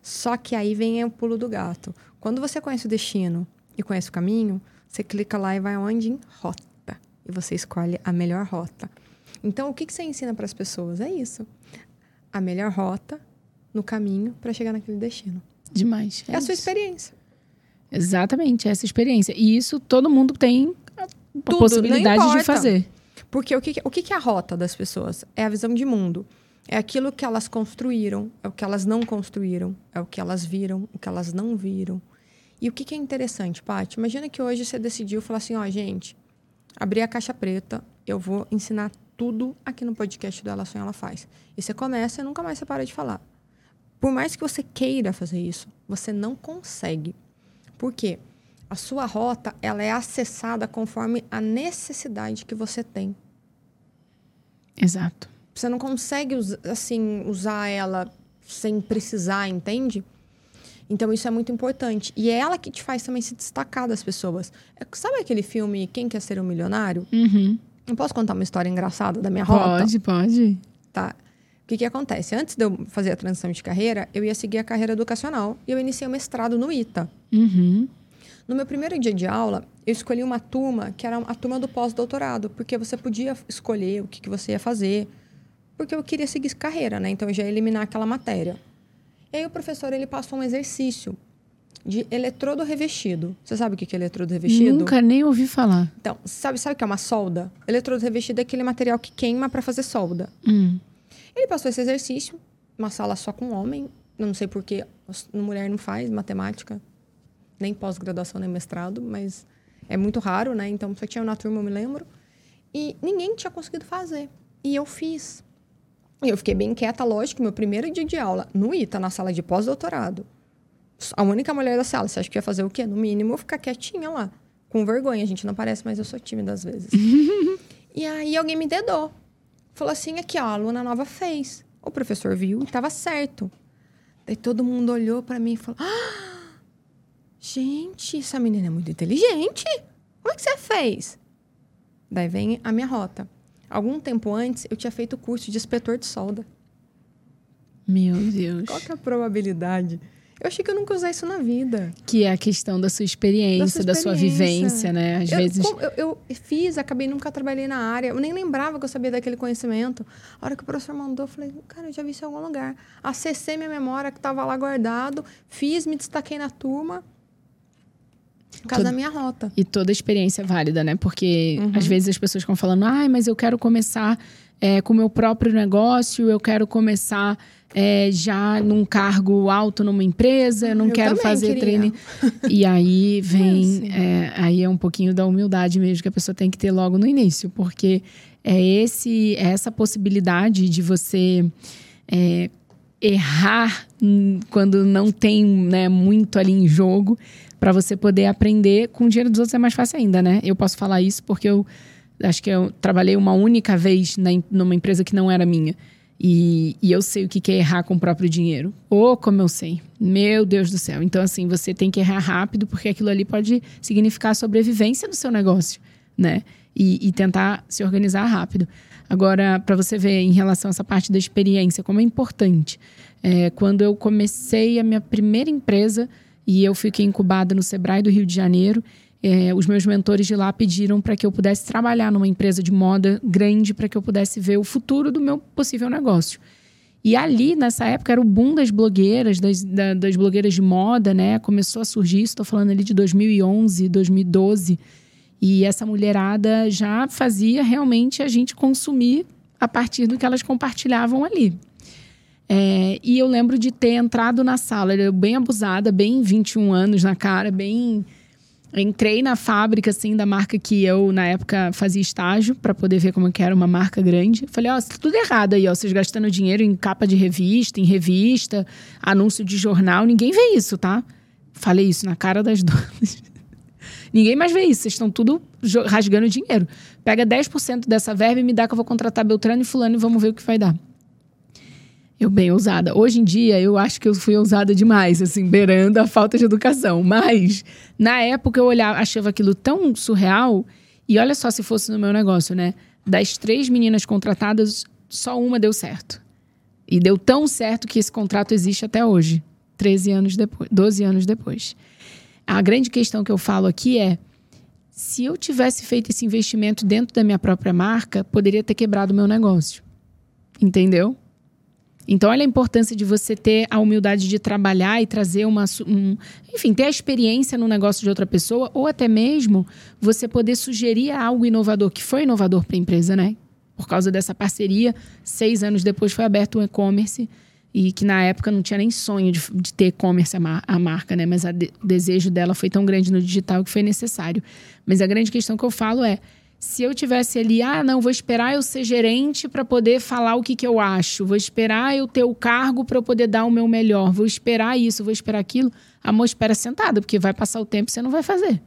Só que aí vem o pulo do gato. Quando você conhece o destino e conhece o caminho, você clica lá e vai onde? Em rota. E você escolhe a melhor rota. Então, o que, que você ensina para as pessoas? É isso. A melhor rota no caminho para chegar naquele destino. Demais. É, é a sua experiência. Exatamente, essa experiência. E isso todo mundo tem a Tudo, possibilidade de fazer. Porque o que, o que é a rota das pessoas? É a visão de mundo. É aquilo que elas construíram, é o que elas não construíram, é o que elas viram, o que elas não viram. E o que, que é interessante, Paty? Imagina que hoje você decidiu falar assim: ó, gente, abrir a caixa preta, eu vou ensinar tudo aqui no podcast do Ela Sonha, Ela Faz. E você começa e nunca mais você para de falar. Por mais que você queira fazer isso, você não consegue. Por quê? A sua rota, ela é acessada conforme a necessidade que você tem. Exato. Você não consegue, assim, usar ela sem precisar, entende? Então, isso é muito importante. E é ela que te faz também se destacar das pessoas. É, sabe aquele filme Quem Quer Ser um Milionário? Uhum. Eu posso contar uma história engraçada da minha rota? Pode, pode. Tá. O que, que acontece? Antes de eu fazer a transição de carreira, eu ia seguir a carreira educacional e eu iniciei o mestrado no ITA. Uhum. No meu primeiro dia de aula, eu escolhi uma turma que era a turma do pós-doutorado, porque você podia escolher o que, que você ia fazer, porque eu queria seguir carreira, né? Então eu já ia eliminar aquela matéria. E aí o professor ele passou um exercício de eletrodo revestido. Você sabe o que é eletrodo revestido? Nunca nem ouvi falar. Então, sabe, sabe o que é uma solda? Eletrodo revestido é aquele material que queima para fazer solda. Hum. Ele passou esse exercício, uma sala só com homem. Não sei porque mulher não faz matemática, nem pós-graduação, nem mestrado, mas é muito raro, né? Então, só tinha na turma, eu me lembro. E ninguém tinha conseguido fazer. E eu fiz. E eu fiquei bem quieta, lógico, meu primeiro dia de aula no ITA, na sala de pós-doutorado. A única mulher da sala. Você acha que ia fazer o quê? No mínimo, ficar quietinha lá. Com vergonha, a gente não parece, mas eu sou tímida às vezes. e aí alguém me dedou. Falou assim: aqui, ó, a aluna nova fez. O professor viu e estava certo. Daí todo mundo olhou para mim e falou: ah, gente, essa menina é muito inteligente. Como é que você fez? Daí vem a minha rota. Algum tempo antes, eu tinha feito o curso de inspetor de solda. Meu Deus. Qual que é a probabilidade? Eu achei que eu nunca usei isso na vida. Que é a questão da sua experiência, da sua, experiência. Da sua vivência, né? Às eu, vezes. Eu, eu, fiz, acabei nunca trabalhei na área. Eu nem lembrava que eu sabia daquele conhecimento. A hora que o professor mandou, eu falei, cara, eu já vi isso em algum lugar. Acessei minha memória que estava lá guardado, fiz, me destaquei na turma. Por causa da minha rota. E toda experiência é válida, né? Porque uhum. às vezes as pessoas ficam falando, ai, mas eu quero começar é, com o meu próprio negócio, eu quero começar é, já num cargo alto numa empresa, eu não eu quero fazer treino. E aí vem. É, aí é um pouquinho da humildade mesmo que a pessoa tem que ter logo no início, porque é esse é essa possibilidade de você é, errar quando não tem né, muito ali em jogo para você poder aprender com o dinheiro dos outros é mais fácil ainda, né? Eu posso falar isso porque eu acho que eu trabalhei uma única vez na, numa empresa que não era minha. E, e, eu sei o que é errar com o próprio dinheiro. Ou oh, como eu sei. Meu Deus do céu. Então, assim, você tem que errar rápido, porque aquilo ali pode significar a sobrevivência do seu negócio, né? E, e tentar se organizar rápido. Agora, para você ver em relação a essa parte da experiência, como é importante. É, quando eu comecei a minha primeira empresa, e eu fiquei incubada no Sebrae do Rio de Janeiro. É, os meus mentores de lá pediram para que eu pudesse trabalhar numa empresa de moda grande para que eu pudesse ver o futuro do meu possível negócio. E ali, nessa época, era o boom das blogueiras, das, da, das blogueiras de moda, né? Começou a surgir, estou falando ali de 2011, 2012. E essa mulherada já fazia realmente a gente consumir a partir do que elas compartilhavam ali. É, e eu lembro de ter entrado na sala, eu bem abusada, bem 21 anos na cara, bem. Entrei na fábrica, assim, da marca que eu, na época, fazia estágio, para poder ver como que era uma marca grande. Falei, ó, oh, tudo errado aí, ó. Vocês gastando dinheiro em capa de revista, em revista, anúncio de jornal. Ninguém vê isso, tá? Falei isso na cara das donas. Ninguém mais vê isso. Vocês estão tudo rasgando dinheiro. Pega 10% dessa verba e me dá que eu vou contratar Beltrano e Fulano e vamos ver o que vai dar. Eu bem ousada. Hoje em dia, eu acho que eu fui ousada demais, assim, beirando a falta de educação. Mas, na época, eu olhava, achava aquilo tão surreal. E olha só se fosse no meu negócio, né? Das três meninas contratadas, só uma deu certo. E deu tão certo que esse contrato existe até hoje, 13 anos depois, 12 anos depois. A grande questão que eu falo aqui é: se eu tivesse feito esse investimento dentro da minha própria marca, poderia ter quebrado o meu negócio. Entendeu? Então, olha a importância de você ter a humildade de trabalhar e trazer uma. Um, enfim, ter a experiência no negócio de outra pessoa, ou até mesmo você poder sugerir algo inovador, que foi inovador para a empresa, né? Por causa dessa parceria, seis anos depois foi aberto um e-commerce e que na época não tinha nem sonho de, de ter e-commerce a, mar, a, marca, né? Mas de, o desejo dela foi tão grande no digital que foi necessário. Mas a grande questão que eu falo é se eu tivesse ali, ah, não, vou esperar eu ser gerente para poder falar o que, que eu acho, vou esperar eu ter o cargo para eu poder dar o meu melhor, vou esperar isso, vou esperar aquilo, amor, espera sentada, porque vai passar o tempo e você não vai fazer.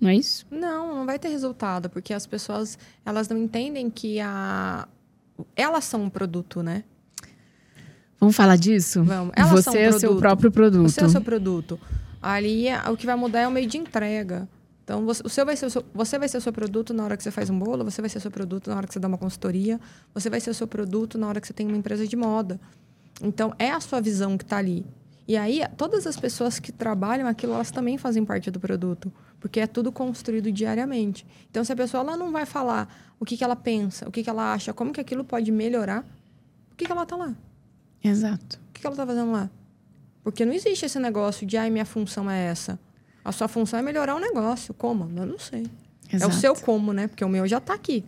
Não é isso? Não, não vai ter resultado, porque as pessoas, elas não entendem que a elas são um produto, né? Vamos falar disso? Vamos. Elas Você é o seu próprio produto. Você é o seu produto. Ali, o que vai mudar é o meio de entrega. Então, você, o seu vai ser o seu, você vai ser o seu produto na hora que você faz um bolo, você vai ser o seu produto na hora que você dá uma consultoria, você vai ser o seu produto na hora que você tem uma empresa de moda. Então, é a sua visão que está ali. E aí, todas as pessoas que trabalham aquilo, elas também fazem parte do produto, porque é tudo construído diariamente. Então, se a pessoa ela não vai falar o que, que ela pensa, o que, que ela acha, como que aquilo pode melhorar, por que, que ela está lá? Exato. O que, que ela está fazendo lá? Porque não existe esse negócio de, ai, minha função é essa. A sua função é melhorar o negócio. Como? Eu não sei. Exato. É o seu como, né? Porque o meu já está aqui.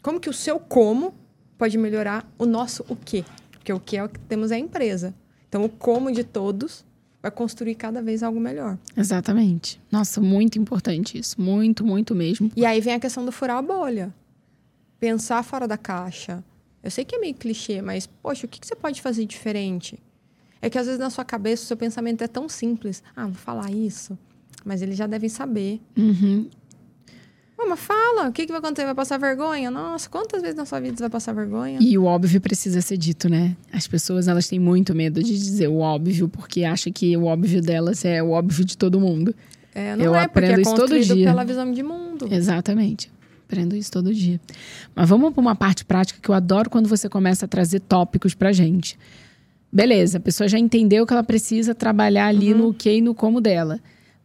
Como que o seu como pode melhorar o nosso o quê? Porque o que é o que temos é a empresa. Então, o como de todos vai construir cada vez algo melhor. Exatamente. Nossa, muito importante isso. Muito, muito mesmo. E aí vem a questão do furar a bolha. Pensar fora da caixa. Eu sei que é meio clichê, mas, poxa, o que, que você pode fazer diferente? É que às vezes na sua cabeça o seu pensamento é tão simples. Ah, vou falar isso mas eles já devem saber. Uhum. mas fala, o que, que vai acontecer? Vai passar vergonha? Nossa, quantas vezes na sua vida você vai passar vergonha? E o óbvio precisa ser dito, né? As pessoas, elas têm muito medo de dizer o óbvio, porque acham que o óbvio delas é o óbvio de todo mundo. É, não Eu é, aprendo é isso todo dia. pela visão de mundo. Exatamente. Aprendo isso todo dia. Mas vamos para uma parte prática que eu adoro quando você começa a trazer tópicos pra gente. Beleza, a pessoa já entendeu que ela precisa trabalhar ali uhum. no que e no como dela.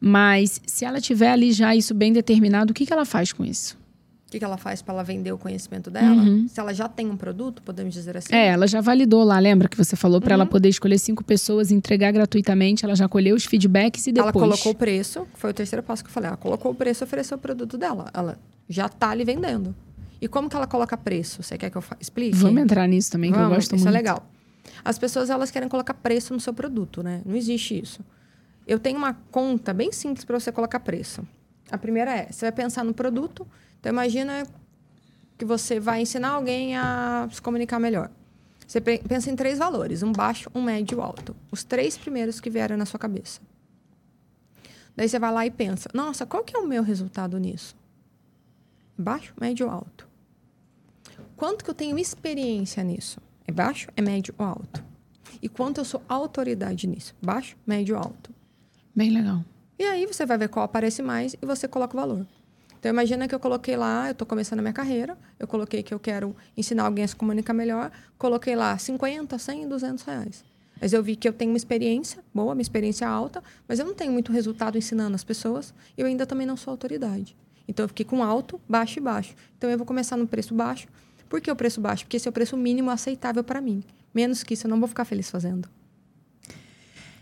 Mas se ela tiver ali já isso bem determinado, o que, que ela faz com isso? O que, que ela faz para ela vender o conhecimento dela? Uhum. Se ela já tem um produto, podemos dizer assim? É, ela já validou lá, lembra que você falou para uhum. ela poder escolher cinco pessoas e entregar gratuitamente, ela já colheu os feedbacks e depois. Ela colocou o preço, foi o terceiro passo que eu falei. Ela colocou o preço e ofereceu o produto dela. Ela já está ali vendendo. E como que ela coloca preço? Você quer que eu explique? Vamos entrar nisso também, Vamos, que eu gosto isso muito. Isso é legal. As pessoas, elas querem colocar preço no seu produto, né? Não existe isso. Eu tenho uma conta bem simples para você colocar preço. A primeira é, você vai pensar no produto. Então, imagina que você vai ensinar alguém a se comunicar melhor. Você pensa em três valores: um baixo, um médio e um alto. Os três primeiros que vieram na sua cabeça. Daí você vai lá e pensa: nossa, qual que é o meu resultado nisso? Baixo, médio ou alto? Quanto que eu tenho experiência nisso? É baixo, é médio ou alto? E quanto eu sou autoridade nisso? Baixo, médio ou alto? Bem legal. E aí você vai ver qual aparece mais e você coloca o valor. Então imagina que eu coloquei lá, eu estou começando a minha carreira, eu coloquei que eu quero ensinar alguém a se comunicar melhor, coloquei lá 50, 100, 200 reais. Mas eu vi que eu tenho uma experiência boa, uma experiência alta, mas eu não tenho muito resultado ensinando as pessoas e eu ainda também não sou autoridade. Então eu fiquei com alto, baixo e baixo. Então eu vou começar no preço baixo. Por que o preço baixo? Porque esse é o preço mínimo aceitável para mim. Menos que isso eu não vou ficar feliz fazendo.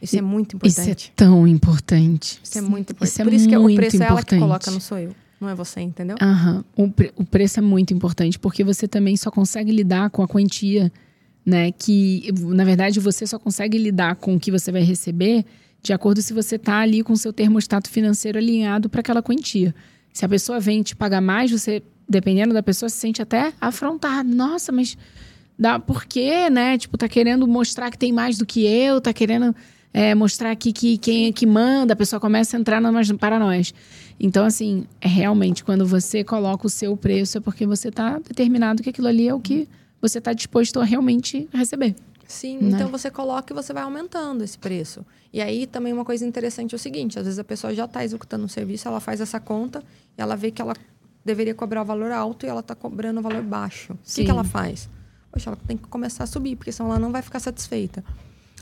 Isso é muito importante. Isso é tão importante. Isso é muito importante. Isso é Por isso que o preço importante. é ela que coloca, não sou eu. Não é você, entendeu? Aham. O, pre o preço é muito importante, porque você também só consegue lidar com a quantia né? Que, na verdade, você só consegue lidar com o que você vai receber de acordo se você está ali com o seu termostato financeiro alinhado para aquela quantia. Se a pessoa vem te pagar mais, você, dependendo da pessoa, se sente até afrontado. Nossa, mas dá por quê, né? Tipo, tá querendo mostrar que tem mais do que eu, tá querendo é, mostrar aqui que quem é que manda, a pessoa começa a entrar nas paranoias. Então, assim, é realmente quando você coloca o seu preço, é porque você está determinado que aquilo ali é o que você está disposto a realmente receber. Sim, né? então você coloca e você vai aumentando esse preço. E aí também uma coisa interessante é o seguinte: às vezes a pessoa já está executando um serviço, ela faz essa conta e ela vê que ela deveria cobrar o valor alto e ela está cobrando o valor baixo. O que, que ela faz? Poxa, ela tem que começar a subir, porque senão ela não vai ficar satisfeita.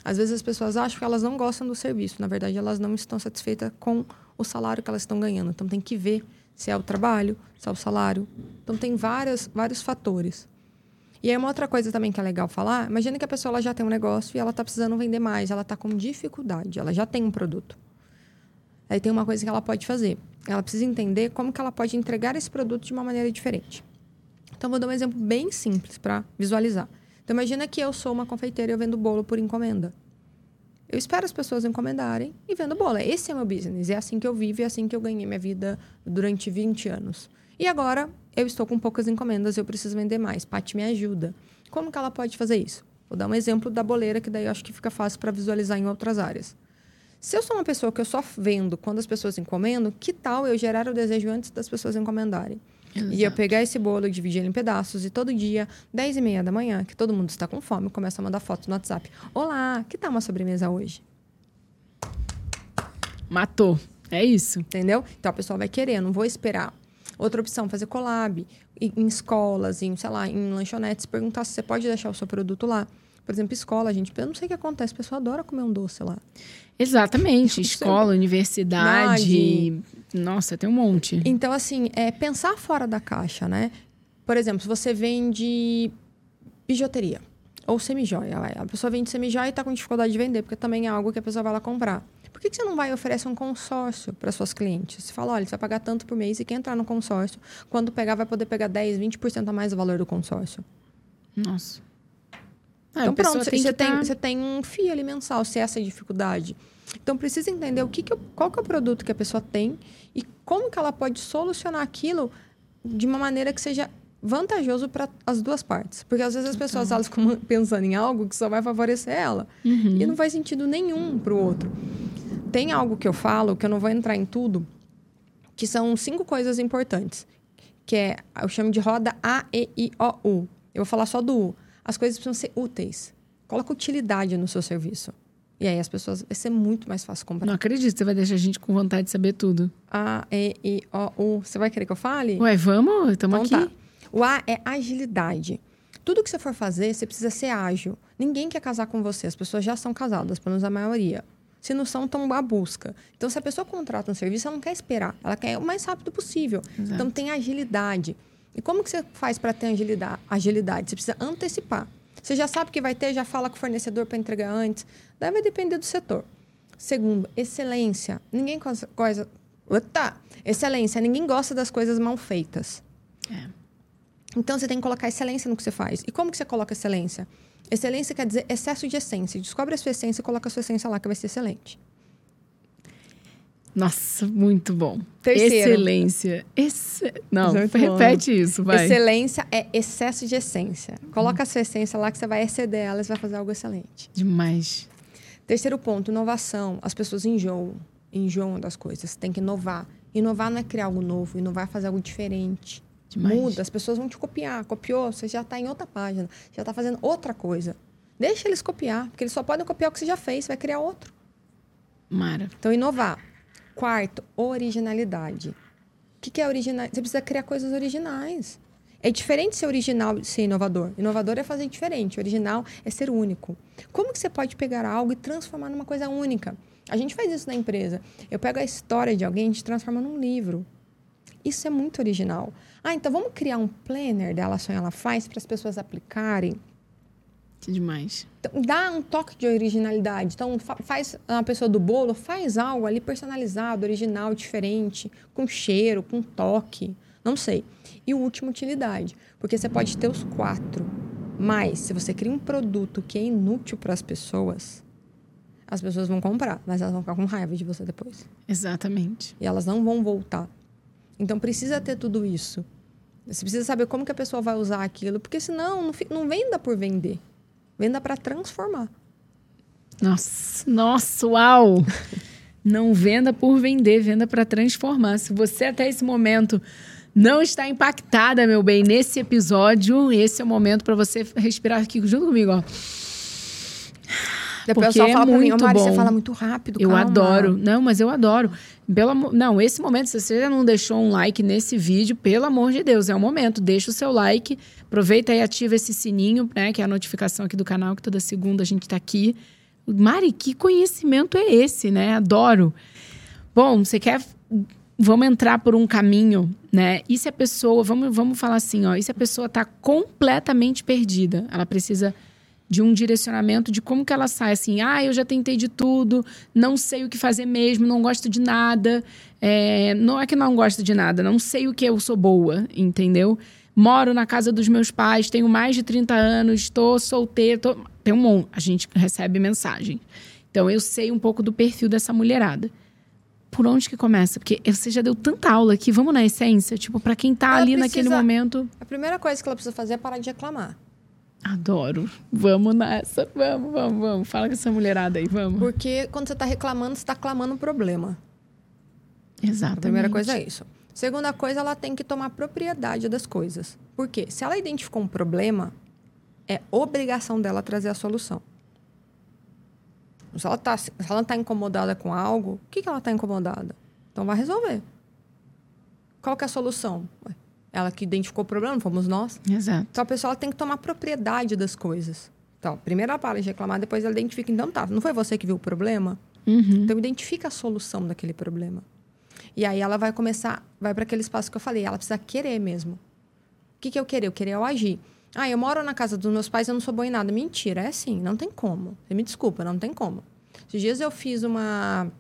Às vezes as pessoas acham que elas não gostam do serviço. Na verdade, elas não estão satisfeitas com o salário que elas estão ganhando. Então tem que ver se é o trabalho, se é o salário. Então tem várias, vários fatores. E aí uma outra coisa também que é legal falar, imagina que a pessoa ela já tem um negócio e ela está precisando vender mais, ela está com dificuldade, ela já tem um produto. Aí tem uma coisa que ela pode fazer. Ela precisa entender como que ela pode entregar esse produto de uma maneira diferente. Então vou dar um exemplo bem simples para visualizar. Então imagina que eu sou uma confeiteira e eu vendo bolo por encomenda. Eu espero as pessoas encomendarem e vendo bolo. Esse é meu business. É assim que eu vivo e é assim que eu ganhei minha vida durante 20 anos. E agora eu estou com poucas encomendas eu preciso vender mais. Paty me ajuda. Como que ela pode fazer isso? Vou dar um exemplo da boleira, que daí eu acho que fica fácil para visualizar em outras áreas. Se eu sou uma pessoa que eu só vendo quando as pessoas encomendam, que tal eu gerar o desejo antes das pessoas encomendarem? Exato. E eu pegar esse bolo, dividir ele em pedaços e todo dia, 10 e meia da manhã, que todo mundo está com fome, começa a mandar fotos no WhatsApp. Olá, que tal uma sobremesa hoje? Matou. É isso. Entendeu? Então a pessoa vai querer, não vou esperar. Outra opção, fazer collab em, escolas, em, sei lá, em lanchonetes, perguntar se você pode deixar o seu produto lá. Por exemplo, escola, gente, eu não sei o que acontece, a pessoa adora comer um doce lá. Exatamente, escola, universidade, nossa, tem um monte. Então, assim, é pensar fora da caixa, né? Por exemplo, se você vende bijuteria ou semijoia, a pessoa vende semijoia e está com dificuldade de vender, porque também é algo que a pessoa vai lá comprar. Por que, que você não vai oferecer um consórcio para suas clientes? Você fala, olha, você vai pagar tanto por mês e quem entrar no consórcio, quando pegar, vai poder pegar 10, 20% a mais do valor do consórcio. Nossa. Ah, então, pronto, tem você, tem, tá... você tem um FII ali mensal, se essa é a dificuldade. Então, precisa entender o que, que qual que é o produto que a pessoa tem e como que ela pode solucionar aquilo de uma maneira que seja vantajoso para as duas partes. Porque às vezes as pessoas elas ficam pensando em algo que só vai favorecer ela. Uhum. E não faz sentido nenhum para o outro. Tem algo que eu falo, que eu não vou entrar em tudo, que são cinco coisas importantes. Que é, eu chamo de roda A, E, I, O, U. Eu vou falar só do U. As coisas precisam ser úteis. Coloca utilidade no seu serviço. E aí as pessoas vai ser muito mais fácil comprar. Não acredito, você vai deixar a gente com vontade de saber tudo. A, E, I, O, U. Você vai querer que eu fale? Ué, vamos, estamos então, aqui. Tá. O A é agilidade. Tudo que você for fazer, você precisa ser ágil. Ninguém quer casar com você, as pessoas já são casadas, pelo menos a maioria. Se não são, estão à busca. Então, se a pessoa contrata um serviço, ela não quer esperar, ela quer o mais rápido possível. Exato. Então, tem agilidade. E como que você faz para ter agilidade? agilidade? Você precisa antecipar. Você já sabe que vai ter, já fala com o fornecedor para entregar antes. Daí vai depender do setor. Segundo, excelência. Ninguém coisa. Ota! Excelência. Ninguém gosta das coisas mal feitas. É. Então você tem que colocar excelência no que você faz. E como que você coloca excelência? Excelência quer dizer excesso de essência. Descobre a sua essência e coloca a sua essência lá que vai ser excelente. Nossa, muito bom. Terceiro. Excelência. Esse... Não, repete bom. isso, vai. Excelência é excesso de essência. Coloca hum. a sua essência lá que você vai exceder ela e vai fazer algo excelente. Demais. Terceiro ponto, inovação. As pessoas enjoam. Enjoam das coisas. Tem que inovar. Inovar não é criar algo novo. Inovar é fazer algo diferente. Demais. Muda. As pessoas vão te copiar. Copiou, você já está em outra página. Já está fazendo outra coisa. Deixa eles copiar. Porque eles só podem copiar o que você já fez. Você vai criar outro. Mara. Então, inovar. Quarto, originalidade. O que, que é original? Você precisa criar coisas originais. É diferente ser original e ser inovador. Inovador é fazer diferente. Original é ser único. Como que você pode pegar algo e transformar numa coisa única? A gente faz isso na empresa. Eu pego a história de alguém e gente transforma num livro. Isso é muito original. Ah, então vamos criar um planner dela Sonha Ela Faz para as pessoas aplicarem que demais. Então, dá um toque de originalidade. Então, faz uma pessoa do bolo, faz algo ali personalizado, original, diferente, com cheiro, com toque. Não sei. E o último, utilidade. Porque você pode ter os quatro. Mas, se você cria um produto que é inútil para as pessoas, as pessoas vão comprar, mas elas vão ficar com raiva de você depois. Exatamente. E elas não vão voltar. Então, precisa ter tudo isso. Você precisa saber como que a pessoa vai usar aquilo, porque senão não, não venda por vender. Venda para transformar. Nossa, nossa, uau! não venda por vender, venda para transformar. Se você até esse momento não está impactada, meu bem, nesse episódio, esse é o momento para você respirar aqui junto comigo, ó. Depois Porque fala é muito mim, Mari, bom. você fala muito rápido, Eu calma. adoro. Não, mas eu adoro. Pelo, não, esse momento, se você já não deixou um like nesse vídeo, pelo amor de Deus, é o momento. Deixa o seu like, aproveita e ativa esse sininho, né? Que é a notificação aqui do canal, que toda segunda a gente tá aqui. Mari, que conhecimento é esse, né? Adoro. Bom, você quer vamos entrar por um caminho, né? E se a pessoa, vamos, vamos falar assim, ó, e se a pessoa está completamente perdida? Ela precisa de um direcionamento de como que ela sai assim, ah, eu já tentei de tudo, não sei o que fazer mesmo, não gosto de nada. É, não é que não gosto de nada, não sei o que eu sou boa, entendeu? Moro na casa dos meus pais, tenho mais de 30 anos, estou solteira, tô... tem um monte, a gente recebe mensagem. Então eu sei um pouco do perfil dessa mulherada por onde que começa? Porque você já deu tanta aula aqui, vamos na essência, tipo, para quem tá ela ali precisa, naquele momento. A primeira coisa que ela precisa fazer é parar de reclamar. Adoro. Vamos nessa. Vamos, vamos, vamos. Fala com essa mulherada aí, vamos. Porque quando você tá reclamando, você tá clamando um problema. Exatamente. A primeira coisa é isso. Segunda coisa, ela tem que tomar propriedade das coisas. Por quê? Se ela identificou um problema, é obrigação dela trazer a solução. Se ela, tá, se ela tá incomodada com algo, o que, que ela está incomodada? Então vai resolver. Qual que é a solução? Ela que identificou o problema, fomos nós. Exato. Então a pessoa tem que tomar propriedade das coisas. Então, primeiro ela para de reclamar, depois ela identifica. Então tá, não foi você que viu o problema? Uhum. Então identifica a solução daquele problema. E aí ela vai começar, vai para aquele espaço que eu falei, ela precisa querer mesmo. O que, que eu querer? Eu querer eu agir. Ah, eu moro na casa dos meus pais, eu não sou boa em nada. Mentira, é assim, não tem como. Você me desculpa, não tem como. Esses dias eu fiz uma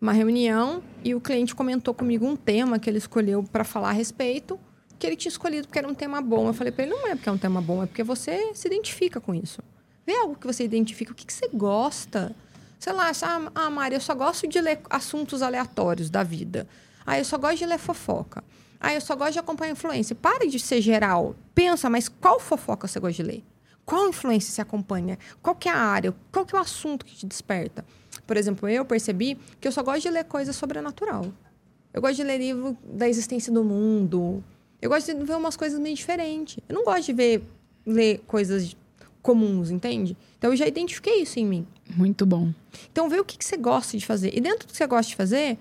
uma reunião e o cliente comentou comigo um tema que ele escolheu para falar a respeito, que ele tinha escolhido porque era um tema bom. Eu falei para ele, não é porque é um tema bom, é porque você se identifica com isso. Vê algo que você identifica, o que, que você gosta. Sei lá, ah, ah, Mari, eu só gosto de ler assuntos aleatórios da vida. Ah, eu só gosto de ler fofoca. Ah, eu só gosto de acompanhar influência. Pare de ser geral. Pensa, mas qual fofoca você gosta de ler? Qual influência você acompanha? Qual que é a área? Qual que é o assunto que te desperta? Por exemplo, eu percebi que eu só gosto de ler coisas sobrenatural. Eu gosto de ler livro da existência do mundo. Eu gosto de ver umas coisas meio diferentes. Eu não gosto de ver ler coisas comuns, entende? Então eu já identifiquei isso em mim. Muito bom. Então vê o que, que você gosta de fazer. E dentro do que você gosta de fazer,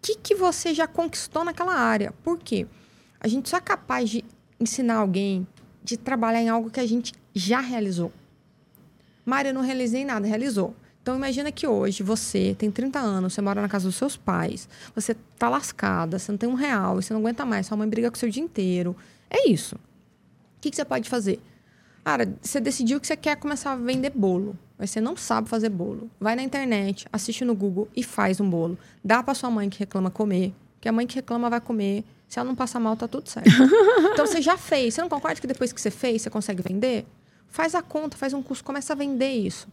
que, que você já conquistou naquela área. Por quê? A gente só é capaz de ensinar alguém, de trabalhar em algo que a gente já realizou. Mário, eu não realizei nada, realizou. Então imagina que hoje você tem 30 anos, você mora na casa dos seus pais, você tá lascada, você não tem um real, você não aguenta mais, sua mãe briga com o seu dia inteiro. É isso. O que, que você pode fazer? Cara, você decidiu que você quer começar a vender bolo mas você não sabe fazer bolo. Vai na internet, assiste no Google e faz um bolo. Dá para sua mãe que reclama comer, que a mãe que reclama vai comer. Se ela não passar mal, tá tudo certo. então você já fez. Você não concorda que depois que você fez, você consegue vender? Faz a conta, faz um curso, começa a vender isso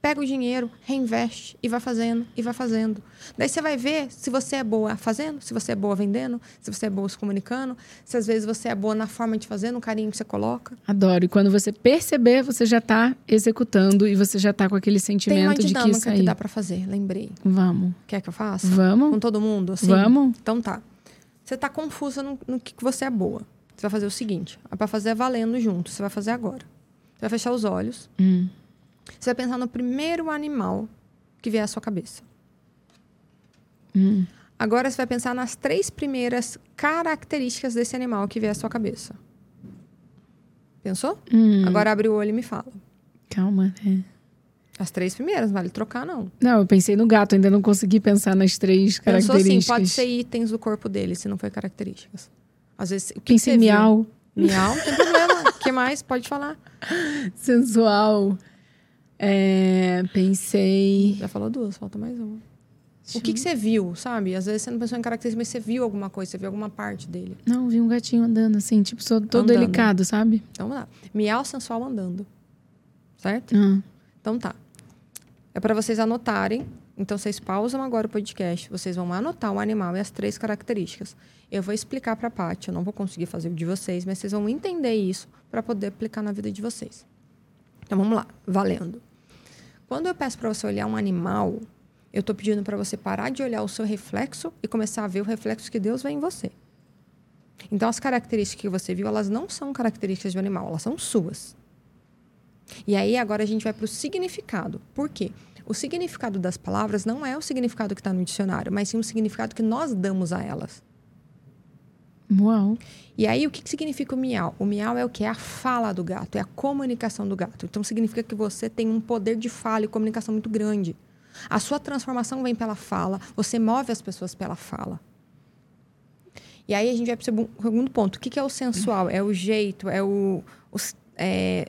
pega o dinheiro, reinveste e vai fazendo e vai fazendo. Daí você vai ver se você é boa fazendo, se você é boa vendendo, se você é boa se comunicando, se às vezes você é boa na forma de fazer, no carinho que você coloca. Adoro. E quando você perceber, você já está executando e você já está com aquele sentimento de que isso aí... que dá para fazer, lembrei. Vamos. Quer que eu faça? Vamos. Com todo mundo, assim? Vamos. Então tá. Você está confusa no, no que, que você é boa. Você vai fazer o seguinte, é para fazer valendo junto, você vai fazer agora. Você vai fechar os olhos. Hum você vai pensar no primeiro animal que vier à sua cabeça. Hum. Agora você vai pensar nas três primeiras características desse animal que vier à sua cabeça. Pensou? Hum. Agora abre o olho e me fala. Calma, né? As três primeiras, vale trocar, não. Não, eu pensei no gato, ainda não consegui pensar nas três características. Pensou assim, pode ser itens do corpo dele, se não for características. Às vezes, o que pensei que miau. Viu? Miau, não tem problema. O que mais? Pode falar. Sensual. É, pensei. Já falou duas, falta mais uma. O que, que você viu, sabe? Às vezes você não pensou em características, mas você viu alguma coisa, você viu alguma parte dele. Não, vi um gatinho andando assim, tipo, sou todo Andando. delicado, sabe? Então vamos lá. Miau sensual andando. Certo? Ah, Então tá. É para vocês anotarem. Então vocês pausam agora o podcast, vocês vão anotar o animal e as três características. Eu vou explicar para a Paty, eu não vou conseguir fazer o de vocês, mas vocês vão entender isso para poder aplicar na vida de vocês. Então vamos lá, valendo. Quando eu peço para você olhar um animal, eu estou pedindo para você parar de olhar o seu reflexo e começar a ver o reflexo que Deus vê em você. Então as características que você viu, elas não são características de um animal, elas são suas. E aí agora a gente vai para o significado. Por quê? O significado das palavras não é o significado que está no dicionário, mas sim o significado que nós damos a elas. Uau. E aí, o que, que significa o miau? O miau é o que? É a fala do gato, é a comunicação do gato. Então, significa que você tem um poder de fala e comunicação muito grande. A sua transformação vem pela fala, você move as pessoas pela fala. E aí, a gente vai para o segundo ponto. O que, que é o sensual? É o jeito, é o, os- é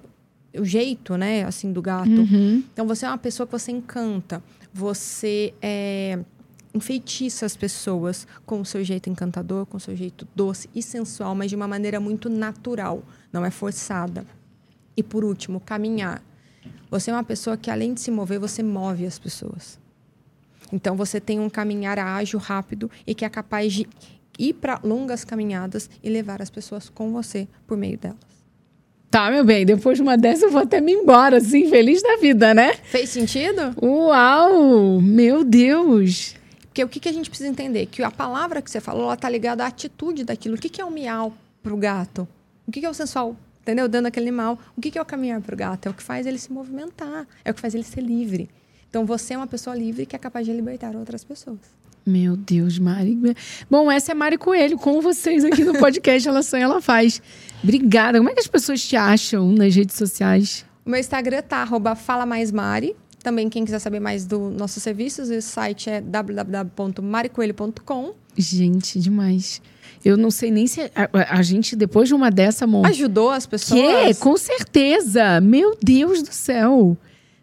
o jeito, né, assim, do gato. Uhum. Então você é uma pessoa que você encanta, você é, enfeitiça as pessoas com o seu jeito encantador, com o seu jeito doce e sensual, mas de uma maneira muito natural, não é forçada. E por último, caminhar. Você é uma pessoa que além de se mover, você move as pessoas. Então você tem um caminhar ágil, rápido e que é capaz de ir para longas caminhadas e levar as pessoas com você por meio delas. Tá, meu bem, depois de uma dessa eu vou até me embora, assim, feliz da vida, né? Fez sentido? Uau! Meu Deus! Porque o que, que a gente precisa entender? Que a palavra que você falou, ela tá ligada à atitude daquilo. O que, que é o miau pro gato? O que, que é o sensual, entendeu? Dando aquele animal. O que, que é o caminhar pro gato? É o que faz ele se movimentar. É o que faz ele ser livre. Então, você é uma pessoa livre que é capaz de libertar outras pessoas. Meu Deus, Mari. Bom, essa é Mari Coelho com vocês aqui no podcast Ela Sonha, Ela Faz. Obrigada. Como é que as pessoas te acham nas redes sociais? O meu Instagram tá arroba Fala Mais Mari. Também, quem quiser saber mais dos nossos serviços, o site é www.maricoelho.com. Gente, demais. Eu não sei nem se a, a- gente, depois de uma dessa, amor. Ajudou as pessoas. Que? Com certeza! Meu Deus do céu!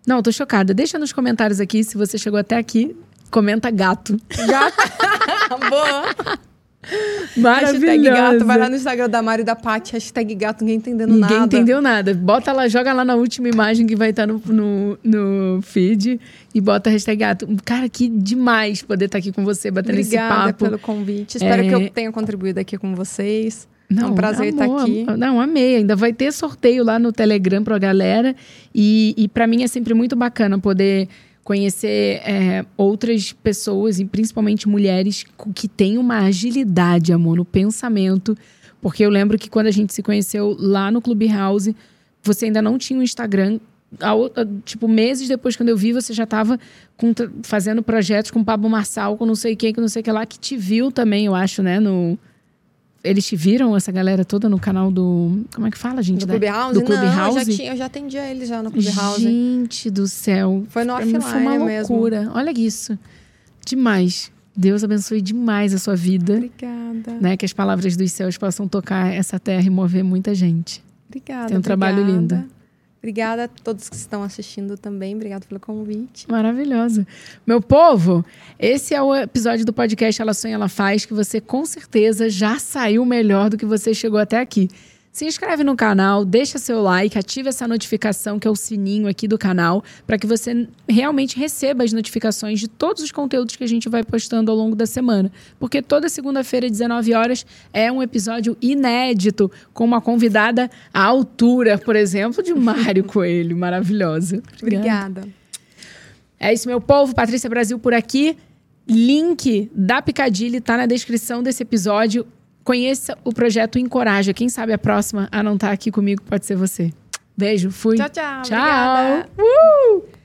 Não, tô chocada. Deixa nos comentários aqui se você chegou até aqui. Comenta gato. Já Boa. Hashtag gato. Vai lá no Instagram da Mari e da Paty. Hashtag gato, ninguém entendendo Ninguém nada. entendeu nada. Bota lá, joga lá na última imagem que vai estar no, no, no feed e bota hashtag gato. Cara, que demais poder estar aqui com você, batendo esse Obrigada papo. pelo convite. Espero É. que eu tenha contribuído aqui com vocês. é um prazer amor, estar aqui. Não, amei. Ainda vai ter sorteio lá no Telegram pra galera. E, e para mim é sempre muito bacana poder conhecer é, outras pessoas, e principalmente mulheres, que têm uma agilidade, amor, no pensamento. Porque eu lembro que quando a gente se conheceu lá no Clubhouse, você ainda não tinha um Instagram. Tipo, meses depois, quando eu vi, você já estava fazendo projetos com o Pablo Marçal, com não sei quem, com não sei o que lá, que te viu também, eu acho, né? No, eles te viram, essa galera toda, no canal do. Como é que fala, gente? Do da- Clubhouse? Do Não, eu já, Clubhouse? tinha, eu já atendia eles já no Clubhouse. Gente do céu. Foi no mim foi uma offline mesmo. loucura. Olha isso. Demais. Deus abençoe demais a sua vida. Obrigada. Né? Que as palavras dos céus possam tocar essa terra e mover muita gente. Obrigada. Tem um trabalho obrigada. lindo. Obrigada a todos que estão assistindo também. Obrigada pelo convite. Maravilhosa. Meu povo, esse é o episódio do podcast Ela Sonha, Ela Faz, que você com certeza já saiu melhor do que você chegou até aqui. Se inscreve no canal, deixa seu like, ativa essa notificação, que é o sininho aqui do canal, para que você realmente receba as notificações de todos os conteúdos que a gente vai postando ao longo da semana. Porque toda segunda-feira, 19 horas, é um episódio inédito, com uma convidada à altura, por exemplo, de Mário Coelho. Maravilhosa. Obrigada. É isso, meu povo. Patrícia Brasil por aqui. Link da Picadilly tá na descrição desse episódio. Conheça o projeto Encoraja. Quem sabe a próxima a não estar aqui comigo pode ser você. Beijo, fui. Tchau, tchau. Tchau.